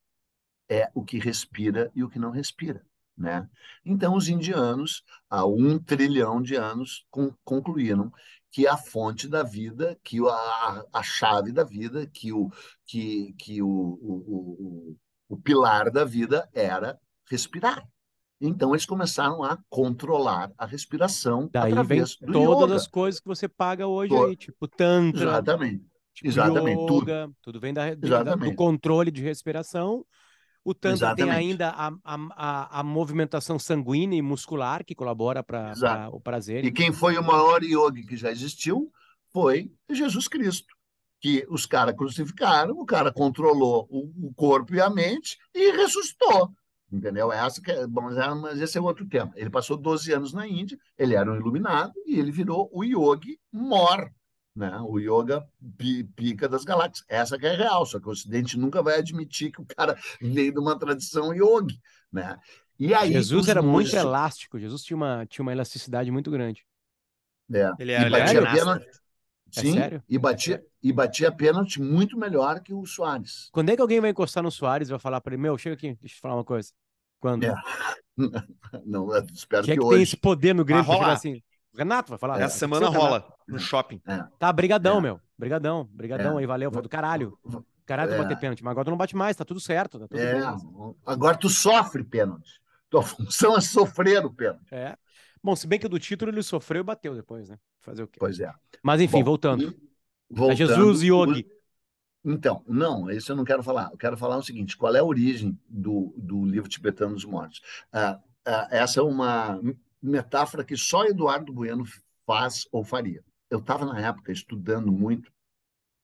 É o que respira e o que não respira. Né? Então, os indianos, há um trilhão de anos, concluíram que a fonte da vida, que a, a chave da vida, que o, que, que o, o, o, o pilar da vida era respirar. Então eles começaram a controlar a respiração Daí através vem do todas yoga. as coisas que você paga hoje Tô... aí, tipo tantra. Exatamente. Tipo Exatamente. Yoga, tudo. tudo vem da, da, do controle de respiração o Tantra Exatamente. tem ainda a, a, a, movimentação sanguínea e muscular que colabora para o prazer. E quem foi o maior yogi que já existiu foi Jesus Cristo. Que os caras crucificaram, o cara controlou o, o, corpo e a mente e ressuscitou. Entendeu? Essa que é, bom, mas esse é outro tema. Ele passou 12 anos na Índia, ele era um iluminado e ele virou o yogi mor né? O yoga pica das galáxias. Essa que é real, só que o Ocidente nunca vai admitir que o cara veio de uma tradição yogi, né? E aí, Jesus era muito elástico, Jesus tinha uma, tinha uma elasticidade muito grande. É. Ele era, e batia ele pênalti. É Sim, sério? e batia, e batia pênalti muito melhor que o Soares. Quando é que alguém vai encostar no Soares e vai falar para ele, meu, chega aqui, deixa eu te falar uma coisa. Quando? É. Não, eu espero é que que hoje. tem esse poder no Grêmio assim? Renato vai falar. Essa semana Renato. rola no shopping. Tá, brigadão, É. meu. Brigadão, brigadão É. aí, valeu. Foi do caralho. Caralho, tu É. bater pênalti. Mas agora tu não bate mais, tá tudo certo. Tá tudo É, agora tu sofre pênalti. Tua função é sofrer o pênalti. É. Bom, se bem que o do título ele sofreu e bateu depois, né? Fazer o quê? Pois é. Mas enfim, Bom, voltando. A voltando, Jesus e Yogi. Então, não, isso eu não quero falar. Eu quero falar o seguinte: qual é a origem do, do livro tibetano dos mortos? Ah, ah, essa é uma metáfora que só Eduardo Bueno faz ou faria. Eu estava, na época, estudando muito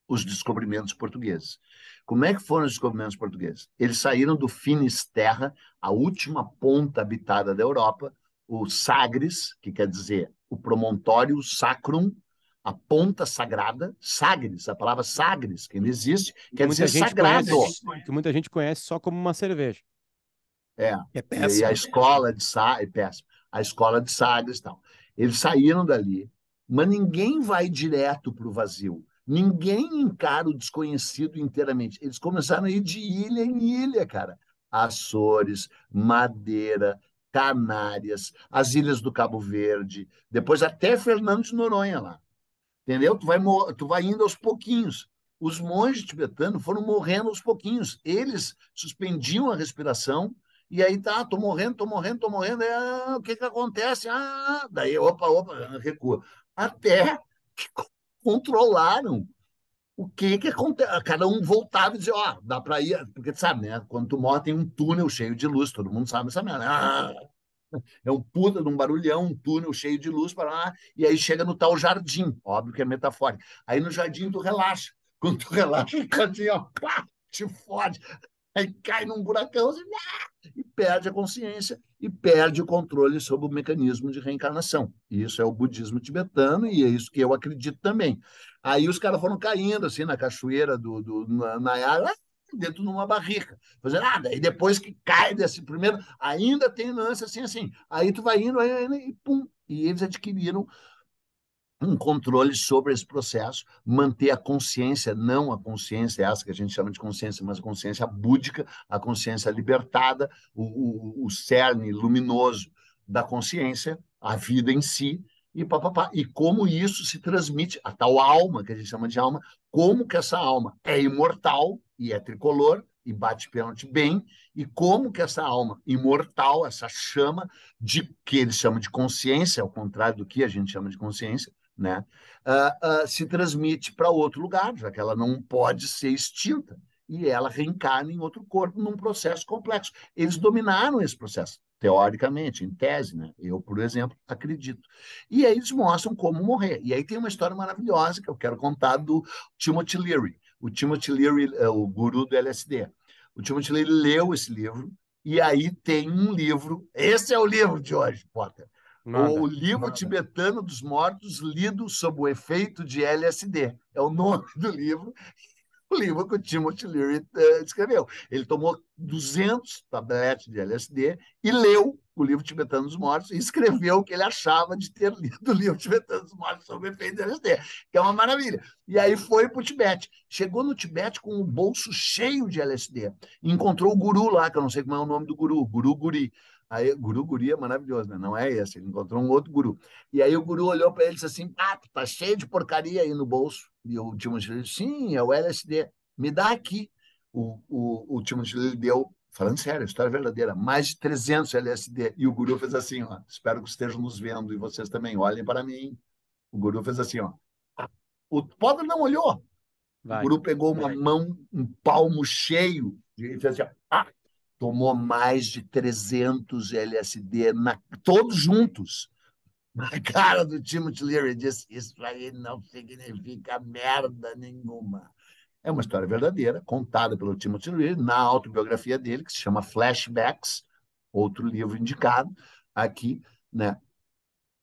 os descobrimentos portugueses. Como é que foram os descobrimentos portugueses? Eles saíram do Finisterra, a última ponta habitada da Europa, o Sagres, que quer dizer o promontório sacrum, a ponta sagrada, Sagres, a palavra Sagres, que não existe, quer muita dizer gente sagrado. conhece- que muita gente conhece só como uma cerveja. É, É e péssimo. a escola de Sagres, é péssimo, a escola de Sagres e tal. Eles saíram dali, mas ninguém vai direto para o vazio. Ninguém encara o desconhecido inteiramente. Eles começaram a ir de ilha em ilha, cara. Açores, Madeira, Canárias, as ilhas do Cabo Verde, depois até Fernando de Noronha lá. Entendeu? Tu vai, tu vai indo aos pouquinhos. Os monges tibetanos foram morrendo aos pouquinhos. Eles suspendiam a respiração e aí tá, tô morrendo, tô morrendo, tô morrendo. Aí, ah, o que que acontece? Ah, daí, opa, opa, recua. Até que co- controlaram o que que acontece. Cada um voltava e dizia, ó, dá para ir, porque tu sabe, né? Quando tu morre tem um túnel cheio de luz, todo mundo sabe essa merda. Ah, é um puta de um barulhão, um túnel cheio de luz para lá, e aí chega no tal jardim, óbvio que é metafórico. Aí no jardim tu relaxa. Quando tu relaxa, o jardim, ó, pá, te fode. Aí cai num buracão assim, ah, e perde a consciência e perde o controle sobre o mecanismo de reencarnação. E isso é o budismo tibetano e é isso que eu acredito também. Aí os caras foram caindo assim na cachoeira do, do na, Nayara, dentro de uma barrica. Fazendo nada. E depois que cai desse primeiro, ainda tem lance assim, assim. Aí tu vai indo, aí, e pum. E eles adquiriram um controle sobre esse processo, manter a consciência, não a consciência essa que a gente chama de consciência, mas a consciência búdica, a consciência libertada, o, o, o cerne luminoso da consciência, a vida em si, e papapá. E como isso se transmite, a tal alma, que a gente chama de alma, como que essa alma é imortal e é tricolor, e bate pênalti bem, e como que essa alma imortal, essa chama de que eles chamam de consciência, ao contrário do que a gente chama de consciência, né, uh, uh, se transmite para outro lugar, já que ela não pode ser extinta, e ela reencarna em outro corpo num processo complexo. Eles dominaram esse processo, teoricamente, em tese, né? Eu, por exemplo, acredito. E aí eles mostram como morrer. E aí tem uma história maravilhosa que eu quero contar do Timothy Leary. O Timothy Leary é o guru do LSD. O Timothy Leary leu esse livro, e aí tem um livro, esse é o livro de hoje, Potter, Nada, o livro nada. tibetano dos mortos lido sob o efeito de LSD. É o nome do livro. O livro que o Timothy Leary uh, escreveu. Ele tomou 200 tabletes de LSD e leu o livro tibetano dos mortos e escreveu o que ele achava de ter lido o livro tibetano dos mortos sob o efeito de LSD, que é uma maravilha. E aí foi para o Tibete. Chegou no Tibete com o bolso cheio de LSD. Encontrou o guru lá, que eu não sei como é o nome do guru, Guru Guri. Aí, guru guri é maravilhoso, né? Não é esse, ele encontrou um outro guru. E aí o guru olhou para ele e disse assim: Ah, tá cheio de porcaria aí no bolso. E o Timothy disse: Sim, é o LSD. Me dá aqui. O, o, o Timothy deu, falando sério, história verdadeira, mais de 300 LSD. E o guru fez assim: ó, Espero que estejam nos vendo e vocês também olhem para mim. O guru fez assim: ó. O pobre não olhou. Vai. O guru pegou uma Vai. mão, um palmo cheio, e fez assim: ó, tomou mais de 300 LSD, na, todos juntos. Na cara do Timothy Leary, disse: Isso aí não significa merda nenhuma. É uma história verdadeira, contada pelo Timothy Leary na autobiografia dele, que se chama Flashbacks, outro livro indicado aqui, né?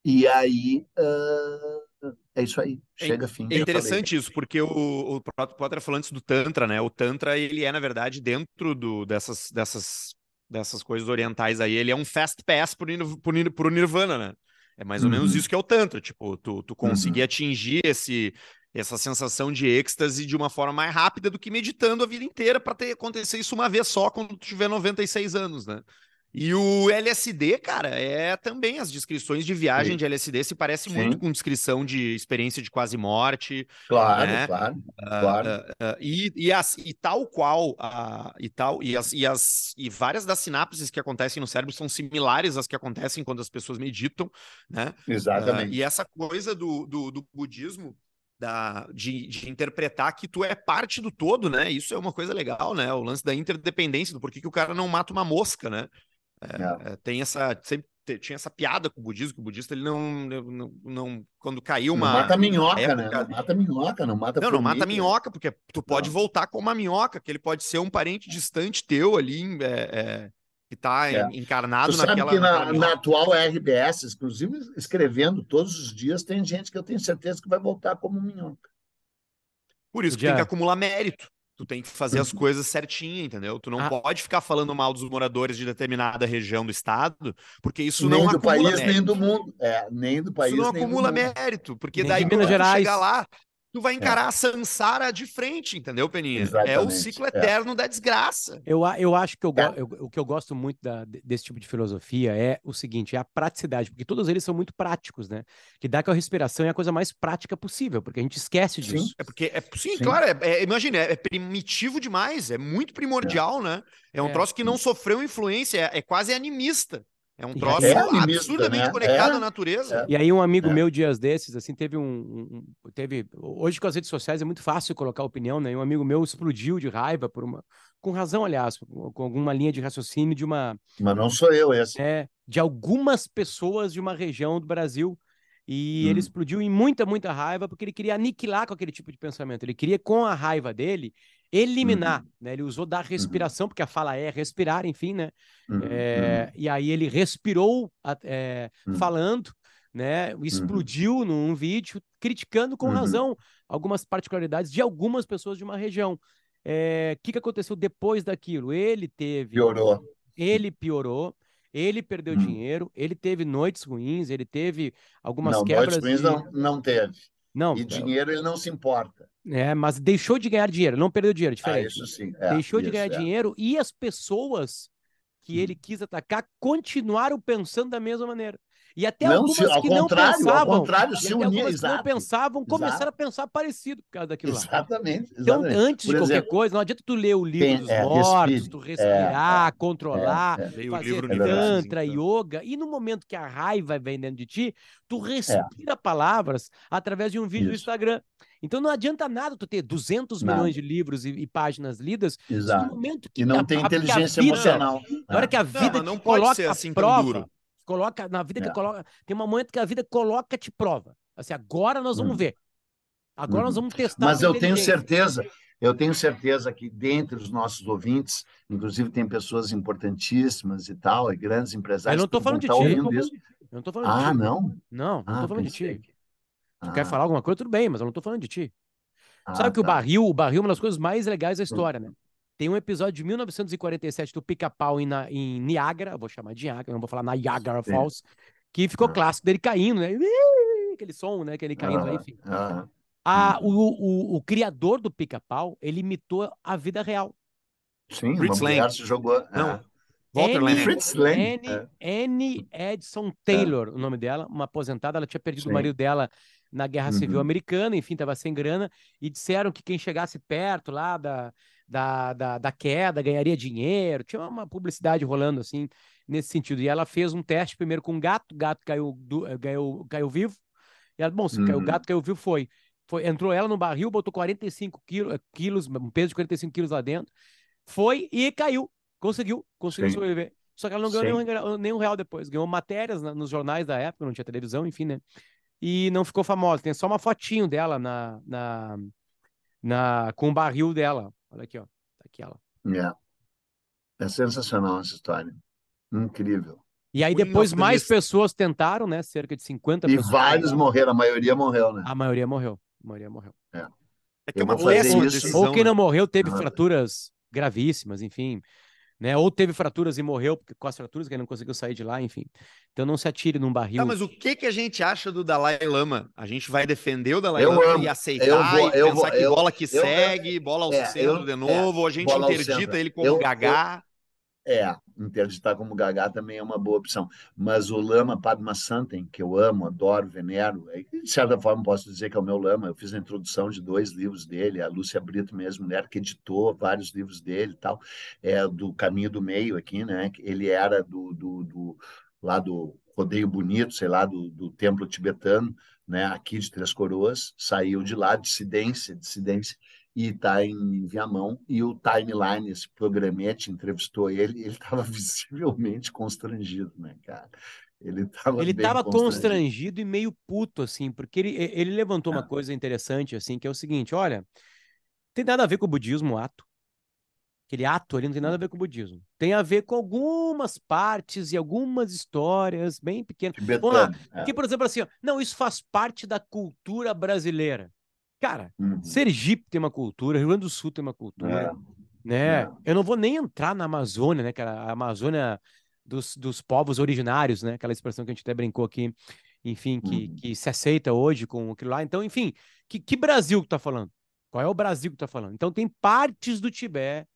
E aí uh, É isso aí. Chega fim. É interessante isso, porque o, o próprio Potter falou antes do Tantra, né? O Tantra, ele é, na verdade, dentro do, dessas, dessas, dessas coisas orientais aí, ele é um fast pass pro, pro, pro Nirvana, né? É mais ou uhum. menos isso que é o Tantra, tipo, tu, tu conseguir uhum. atingir esse, essa sensação de êxtase de uma forma mais rápida do que meditando a vida inteira para ter acontecer isso uma vez só quando tu tiver 96 anos, né? E o LSD, cara, é também as descrições de viagem Sim. de LSD se parece Sim. muito com descrição de experiência de quase morte. Claro, né? claro, uh, claro. Uh, uh, e, e, as, e tal qual e tal e as, e as e várias das sinapses que acontecem no cérebro são similares às que acontecem quando as pessoas meditam, né? Exatamente. e essa coisa do, do, do budismo da, de, de, interpretar que tu é parte do todo, né? Isso é uma coisa legal, né? O lance da interdependência, do porquê que o cara não mata uma mosca, né? É, é. tem essa. Sempre tinha essa piada com o budismo, que o budista ele não. não, não quando caiu uma. Não mata minhoca, época, né? Não mata minhoca, não mata. Não, não mata minhoca, porque tu pode não. voltar com uma minhoca, que ele pode ser um parente distante teu ali. É, é que está é. encarnado tu sabe naquela. Que na, na, atual RBS, inclusive escrevendo todos os dias, tem gente que eu tenho certeza que vai voltar como minhoca. Por isso que tem que acumular mérito. Tu tem que fazer as uhum. coisas certinho, entendeu? Tu não ah. pode ficar falando mal dos moradores de determinada região do estado, porque isso nem não do país, mérito. nem do mundo. É, nem do país, isso não acumula mérito, porque nem daí quando Gerais. chegar lá, tu vai é. encarar é. a Sansara de frente, entendeu, Peninha? Exatamente. É o ciclo é. eterno é. da desgraça. Eu, eu acho que eu, eu, o que eu gosto muito da, desse tipo de filosofia é o seguinte, é a praticidade, porque todos eles são muito práticos, né? Que dá que a respiração é a coisa mais prática possível, porque a gente esquece disso. Sim. É porque, é, sim, sim. claro, é, é, imagina, é, primitivo demais, é muito primordial, né? É um troço que não sofreu influência, é, quase animista. É um troço é absurdamente né? conectado é, à natureza. E aí um amigo é. meu dias desses, assim, teve um, um, teve hoje com as redes sociais é muito fácil colocar opinião, né? E um amigo meu explodiu de raiva por uma com razão, aliás, com alguma linha de raciocínio de uma Mas não sou eu esse. É, de algumas pessoas de uma região do Brasil e hum. ele explodiu em muita, muita raiva porque ele queria aniquilar com aquele tipo de pensamento. Ele queria, com a raiva dele, eliminar, uhum. né? Ele usou da uhum. respiração, uhum. porque a fala é respirar, enfim, né? Uhum. É, e aí ele respirou é, falando, né? Explodiu num vídeo criticando com razão algumas particularidades de algumas pessoas de uma região. O é, que, que aconteceu depois daquilo? Ele teve. Piorou. Ele piorou. Ele perdeu dinheiro, ele teve noites ruins, ele teve algumas não, quebras. Noites ruins de... não, não teve. Não, e dinheiro ele não se importa. É, mas deixou de ganhar dinheiro, não perdeu dinheiro, diferente. Ah, isso sim. É, deixou isso, de ganhar é. dinheiro e as pessoas que hum. ele quis atacar continuaram pensando da mesma maneira. E até não, algumas se, que não pensavam, ao contrário, se unir, exato, não pensavam, começaram exato. a pensar parecido por causa daquilo lá. Exatamente. Então, antes por de exemplo, qualquer coisa, não adianta tu ler o livro tem, dos é, mortos, respire, tu respirar, é, controlar, é, é. fazer tantra, yoga, e no momento que a raiva vem dentro de ti, tu respira palavras através de um vídeo Isso. do Instagram. Então não adianta nada tu ter 200 não. milhões de livros e, e, páginas lidas, Exato. no momento que e não a, tem inteligência vida, emocional. Na hora que a vida não, não coloca assim prova, coloca na vida é. que coloca. Tem um momento que a vida coloca te prova. Assim, agora nós vamos hum. ver. Agora hum. nós vamos testar. Mas eu tenho certeza, eu tenho certeza que dentre os nossos ouvintes, inclusive tem pessoas importantíssimas e tal, e grandes empresários. Eu não estou falando, de ti. Eu não estou falando ah, de ti. não? Não, não estou ah, falando de ti. Que... Tu ah. quer falar alguma coisa, tudo bem, mas eu não estou falando de ti. Ah, Sabe que tá. o barril, o barril é uma das coisas mais legais da história, né? Tem um episódio de 1947 do Pica-Pau em, em Niagara, vou chamar de Niagara, não vou falar Niagara Falls, que ficou ah. clássico dele caindo, né? Aquele som, né? Que ele caindo ah, enfim. Ah, a, o, o, o, criador do Pica-Pau, ele imitou a vida real. Sim, Fritz Lang. se jogou. Não. É. Walter Annie, Fritz Lang. Annie, é. Edson Taylor, é. o nome dela, uma aposentada, ela tinha perdido Sim. o marido dela na Guerra Civil uhum. Americana, enfim, estava sem grana, e disseram que quem chegasse perto lá da, da, da, da queda, ganharia dinheiro. Tinha uma publicidade rolando assim, nesse sentido. E ela fez um teste primeiro com um gato, o gato caiu, do, eh, caiu, caiu vivo. E ela, bom, se uhum. caiu, o gato caiu vivo, foi. foi. Entrou ela no barril, botou 45 quilos, eh, quilos, um peso de 45 quilos lá dentro. Foi e caiu. Conseguiu, conseguiu Sim. sobreviver. Só que ela não ganhou nenhum, nenhum, real depois. Ganhou matérias na, nos jornais da época, não tinha televisão, enfim, né? E não ficou famosa. Tem só uma fotinho dela na, na, na, com o barril dela. Olha aqui, ó. Tá aqui ela. É. É sensacional essa história. Incrível. E E aí depois mais pessoas tentaram, né? Cerca de 50 E pessoas. vários morreram, a maioria morreu, né? A maioria morreu. A maioria morreu. É que é uma péssima decisão. Ou quem né? não morreu teve Ah. fraturas gravíssimas, enfim. Né? Ou teve fraturas e morreu porque com as fraturas que ele não conseguiu sair de lá, enfim. Então não se atire num barril. Tá, mas o que que a gente acha do Dalai Lama? A gente vai defender o Dalai Eu Lama amo. e aceitar Eu vou- e eu pensar vou- que eu- bola que eu- segue, bola ao é, centro eu- de novo, ou a gente interdita ele como Eu- eu- gagá. É, interditar como Gagá também é uma boa opção. Mas o Lama Padma Santen, que eu amo, adoro, venero, é, de certa forma posso dizer que é o meu Lama. Eu fiz a introdução de dois livros dele, a Lúcia Brito mesmo, mulher que editou vários livros dele e tal, é do Caminho do Meio aqui, né? Ele era do, do, do lá do Rodeio Bonito, sei lá, do, do templo tibetano, né? Aqui de Três Coroas, saiu de lá, dissidência, dissidência e está em Viamão, e o Timeline, esse programete, entrevistou ele, ele estava visivelmente constrangido, né, cara? Ele estava Ele constrangido. constrangido e meio puto, assim, porque ele, ele levantou uma Ah. coisa interessante, assim, que é o seguinte: olha, tem nada a ver com o budismo, o ato. Aquele ato ali não tem nada a ver com o budismo. Tem a ver com algumas partes e algumas histórias bem pequenas. Vamos lá. Tibetano. é. Porque, por exemplo, assim, ó, não, isso faz parte da cultura brasileira. Cara, Uhum. Sergipe tem uma cultura, Rio Grande do Sul tem uma cultura, né? é. Eu não vou nem entrar na Amazônia, né, cara? A Amazônia dos, dos povos originários, né? Aquela expressão que a gente até brincou aqui, enfim, que, Uhum. que se aceita hoje com aquilo lá. Então, enfim, que, que Brasil que tá falando? Qual é o Brasil que tá falando? Então, tem partes do Tibete,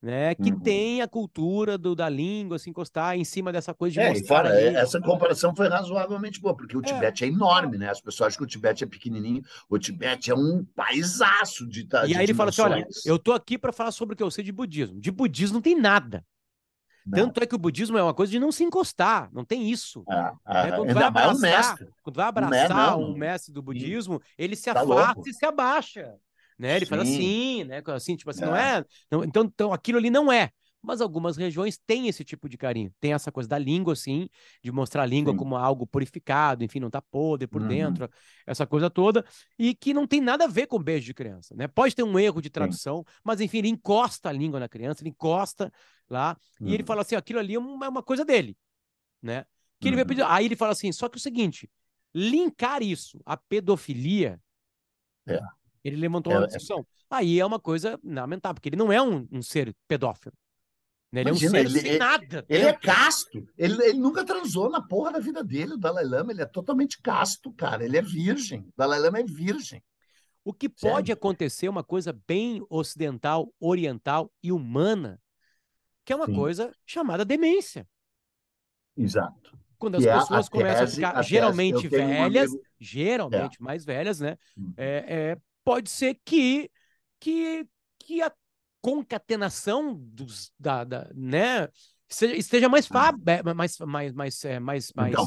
né, que Uhum. tem a cultura do, da língua se encostar em cima dessa coisa de É, mostrar fora, é, língua. essa comparação foi razoavelmente boa, porque o Tibete é enorme, né? As pessoas acham que o Tibete é pequenininho, o Tibete é um paisaço de ta- E de aí ele fala assim: olha, eu tô aqui para falar sobre o que eu sei de budismo. De budismo não tem nada. Não. Tanto é que o budismo é uma coisa de não se encostar, não tem isso. Ah, ah, Quando tu vai abraçar, mestre. quando vai é, abraçar não. um mestre do budismo, ele se Tá afasta louco. e se abaixa. Né? Ele faz Sim. assim, né? Assim, tipo assim, não É. é. não- então, então, aquilo ali não é. Mas algumas regiões têm esse tipo de carinho. Tem essa coisa da língua, assim, de mostrar a língua Sim. como algo purificado, enfim, não tá podre por Uhum. dentro, essa coisa toda, e que não tem nada a ver com beijo de criança, né? Pode ter um erro de tradução, mas enfim, ele encosta a língua na criança, ele encosta lá, e ele Uhum. fala assim: aquilo ali é uma é uma coisa dele, né? Que ele Uhum. pedir. Aí ele fala assim: só que o seguinte, linkar isso à pedofilia, É. ele levantou É- uma é- discussão. Aí é uma coisa lamentável, porque ele não é um, um ser pedófilo. né? Ele Imagina, é um ser ele- sem ele- nada. Ele é dentro. casto. Ele, ele nunca transou na porra da vida dele, o Dalai Lama. Ele é totalmente casto, cara. Ele é virgem. O Dalai Lama é virgem. O que pode acontecer é uma coisa bem ocidental, oriental e humana, que é uma Sim. coisa chamada demência. Exato. Quando as Que é a pessoas começam a tese- ficar a tese- geralmente um velhas, geralmente mais velhas, né? Uhum. É, é, pode ser que, que, que a concatenação dos, da, da, né, esteja mais, fa- é, mais, mais, mais, é, mais, mais Então,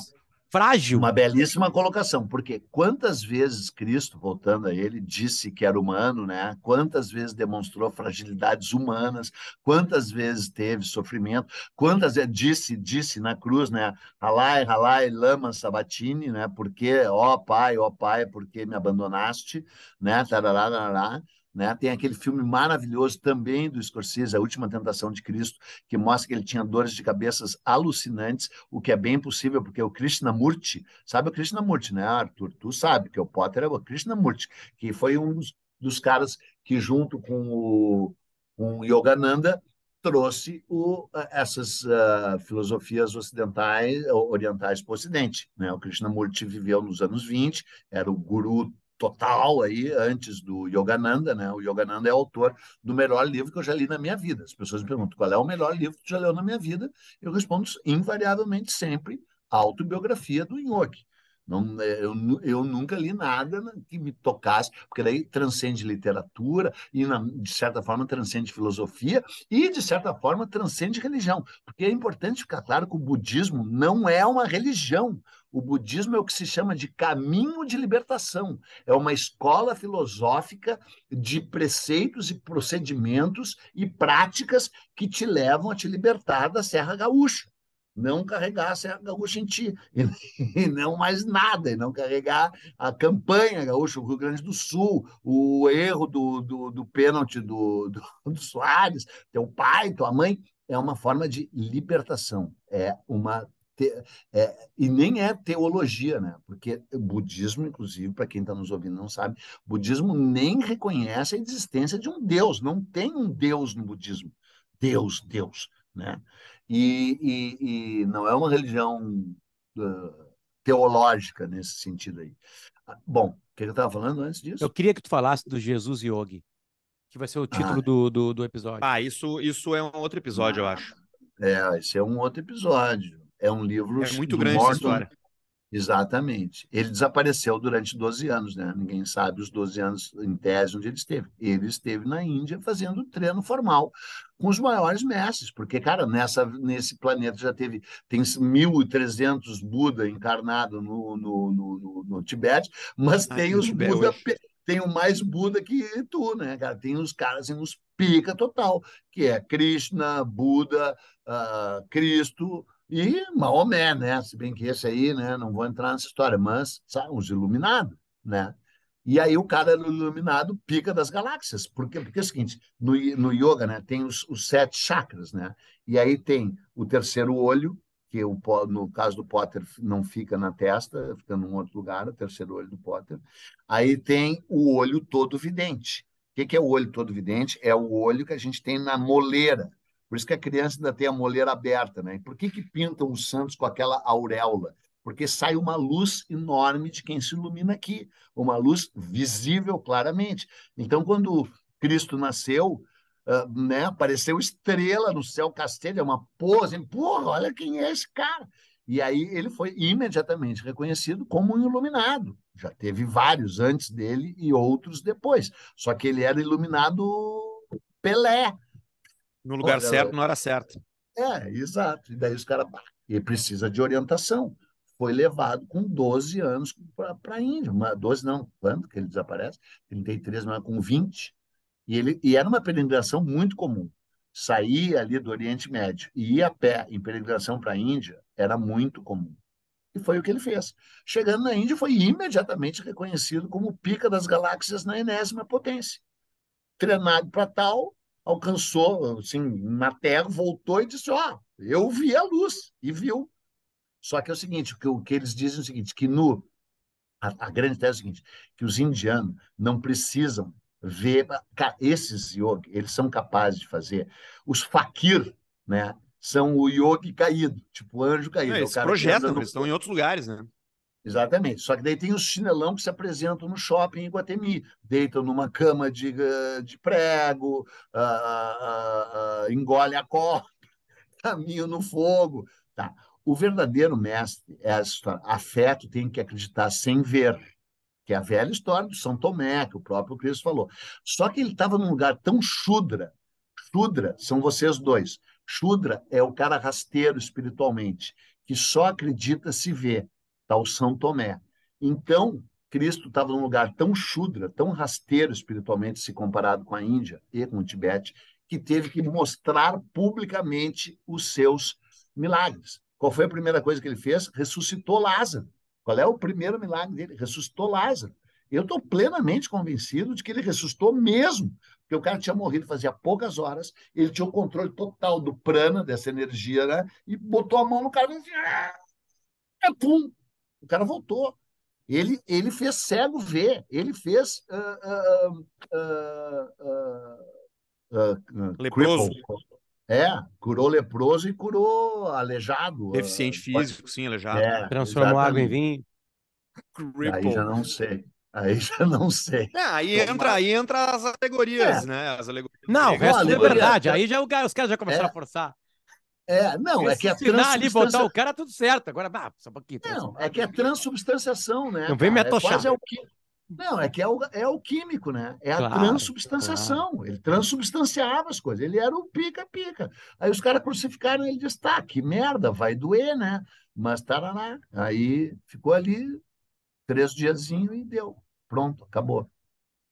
frágil. Uma belíssima colocação, porque quantas vezes Cristo, voltando a ele, disse que era humano, né? Quantas vezes demonstrou fragilidades humanas, quantas vezes teve sofrimento, quantas vezes disse, disse na cruz, né? Ralai, ralai, lama sabatini, né? Porque, ó pai, ó pai, porque me abandonaste, né? Tarará, tarará. Né? Tem aquele filme maravilhoso também do Scorsese, A Última Tentação de Cristo, que mostra que ele tinha dores de cabeças alucinantes, o que é bem possível, porque o Krishnamurti, sabe o Krishnamurti, né, Arthur? Tu sabe que o Potter é o Krishnamurti, que foi um dos, dos caras que, junto com o, com Yogananda, trouxe o, essas uh, filosofias ocidentais, orientais para o Ocidente. Né? O Krishnamurti viveu nos anos 20, era o guru total aí antes do Yogananda, né? O Yogananda é autor do melhor livro que eu já li na minha vida. As pessoas me perguntam qual é o melhor livro que tu já leu na minha vida. Eu respondo invariavelmente sempre a autobiografia do Nhoque. Não, eu, eu nunca li nada que me tocasse, porque daí transcende literatura e, na, de certa forma, transcende filosofia e, de certa forma, transcende religião. Porque é importante ficar claro que o budismo não é uma religião. O budismo é o que se chama de caminho de libertação. É uma escola filosófica de preceitos e procedimentos e práticas que te levam a te libertar da Serra Gaúcha não carregar a Gaúcha em ti, e, e, não mais nada, e não carregar a campanha gaúcha, o Rio Grande do Sul, o erro do, do, do pênalti do, do, do Soares, teu pai, tua mãe, é uma forma de libertação, é uma é, e nem é teologia, né? Porque o budismo, inclusive, para quem está nos ouvindo não sabe, budismo nem reconhece a existência de um Deus. Não tem um Deus no budismo. Deus, Deus, né? E, e, e não é uma religião uh, teológica nesse sentido aí. Ah, bom, o que eu estava falando antes disso? Eu queria que tu falasse do Jesus Yogi, que vai ser o título Ah. do, do, do episódio. Ah, isso, isso é um outro episódio, eu acho. É, esse é um outro episódio. É um livro É muito grande essa Morton história. Exatamente. Ele desapareceu durante 12 anos, né? Ninguém sabe os 12 anos em tese onde ele esteve. Ele esteve na Índia fazendo treino formal com os maiores mestres, porque, cara, nessa, nesse planeta já teve, tem 1.300 Buda encarnado no, no, no, no, no Tibete, mas Ah, tem os Buda, hoje. tem o mais Buda que tu, né, cara? Tem os caras, assim, uns pica total, que é Krishna, Buda, ah, Cristo, e Maomé, né? Se bem que esse aí, né? Não vou entrar nessa história, mas sabe, os iluminados, né? E aí o cara iluminado pica das galáxias. Por quê? Porque é o seguinte, no, no yoga, né, tem os, os sete chakras, né? E aí tem o terceiro olho, que o, no caso do Potter não fica na testa, fica num outro lugar, o terceiro olho do Potter. Aí tem o olho todo vidente. O que que é o olho todo vidente? É o olho que a gente tem na moleira. Por isso que a criança ainda tem a moleira aberta, né? E por que que pintam os santos com aquela auréola? Porque sai uma luz enorme de quem se ilumina aqui, uma luz visível claramente. Então, quando Cristo nasceu, ah, né, apareceu estrela no céu castelho, é uma pose, porra, olha quem é esse cara. E aí ele foi imediatamente reconhecido como um iluminado. Já teve vários antes dele e outros depois. Só que ele era iluminado Pelé, No lugar Olha, certo, na hora certa. é, exato. E daí os caras, "Bah, ele precisa de orientação. Foi levado com 12 anos para a Índia. Uma, 12 não, quando que ele desaparece? 33, mas com 20. E, ele, e era uma peregrinação muito comum. Sair ali do Oriente Médio e ir a pé em peregrinação para a Índia era muito comum. E foi o que ele fez. Chegando na Índia, foi imediatamente reconhecido como o pica das galáxias na enésima potência. Treinado para tal, alcançou, assim, na Terra, voltou e disse: Ó, eu vi a luz, e viu. Só que é o seguinte: o que, o que eles dizem é o seguinte, que no. A, a grande tese é o seguinte: que os indianos não precisam ver. Esses yogi, eles são capazes de fazer. Os fakir, né? São o yogi caído, tipo o anjo caído. É projetam, no eles estão em outros lugares, né? Exatamente. Só que daí tem os chinelão que se apresentam no shopping em Iguatemi, deitam numa cama de, eh, de prego, ah, ah, ah, engole a corda, caminho no fogo. Tá. O verdadeiro mestre é a história. Afeto tem que acreditar sem ver, que é a velha história do São Tomé, que o próprio Cristo falou. Só que ele estava num lugar tão chudra. Chudra são vocês dois. Chudra é o cara rasteiro espiritualmente, que só acredita se vê está São Tomé. Então, Cristo estava num lugar tão chudra, tão rasteiro espiritualmente, se comparado com a Índia e com o Tibete, que teve que mostrar publicamente os seus milagres. Qual foi a primeira coisa que ele fez? Ressuscitou Lázaro. Qual é o primeiro milagre dele? Ressuscitou Lázaro. Eu estou plenamente convencido de que ele ressuscitou mesmo, porque o cara tinha morrido fazia poucas horas, ele tinha o controle total do prana, dessa energia, né? E botou a mão no cara e disse, "Ah!" pum, o cara voltou. Ele, ele fez cego ver, ele fez ah, ah, ah, Leproso. cripple. É, curou leproso e curou aleijado. Deficiente ah, físico, sim, aleijado. É, Transformou água em vinho. Aí já não sei. Aí já não sei. É, aí entra, aí entra as alegorias, É. né? As alegorias. Não, o resto é verdade. Aí já o cara- os caras já começaram É. a forçar. É, não, é que a Ensinar ali, botar o cara, tudo certo. Agora, ah, só um pouquinho. Não, é que é transubstanciação, né? Não vem me? É atochar. quase alqui- Não, é que é o, é o químico, né? É a Claro, transubstanciação. Ele transubstanciava as coisas. Ele era o pica-pica. Aí os caras crucificaram ele e disse, tá, que merda, vai doer, né? Mas tarará. Aí ficou ali três diazinho e deu. Pronto, acabou.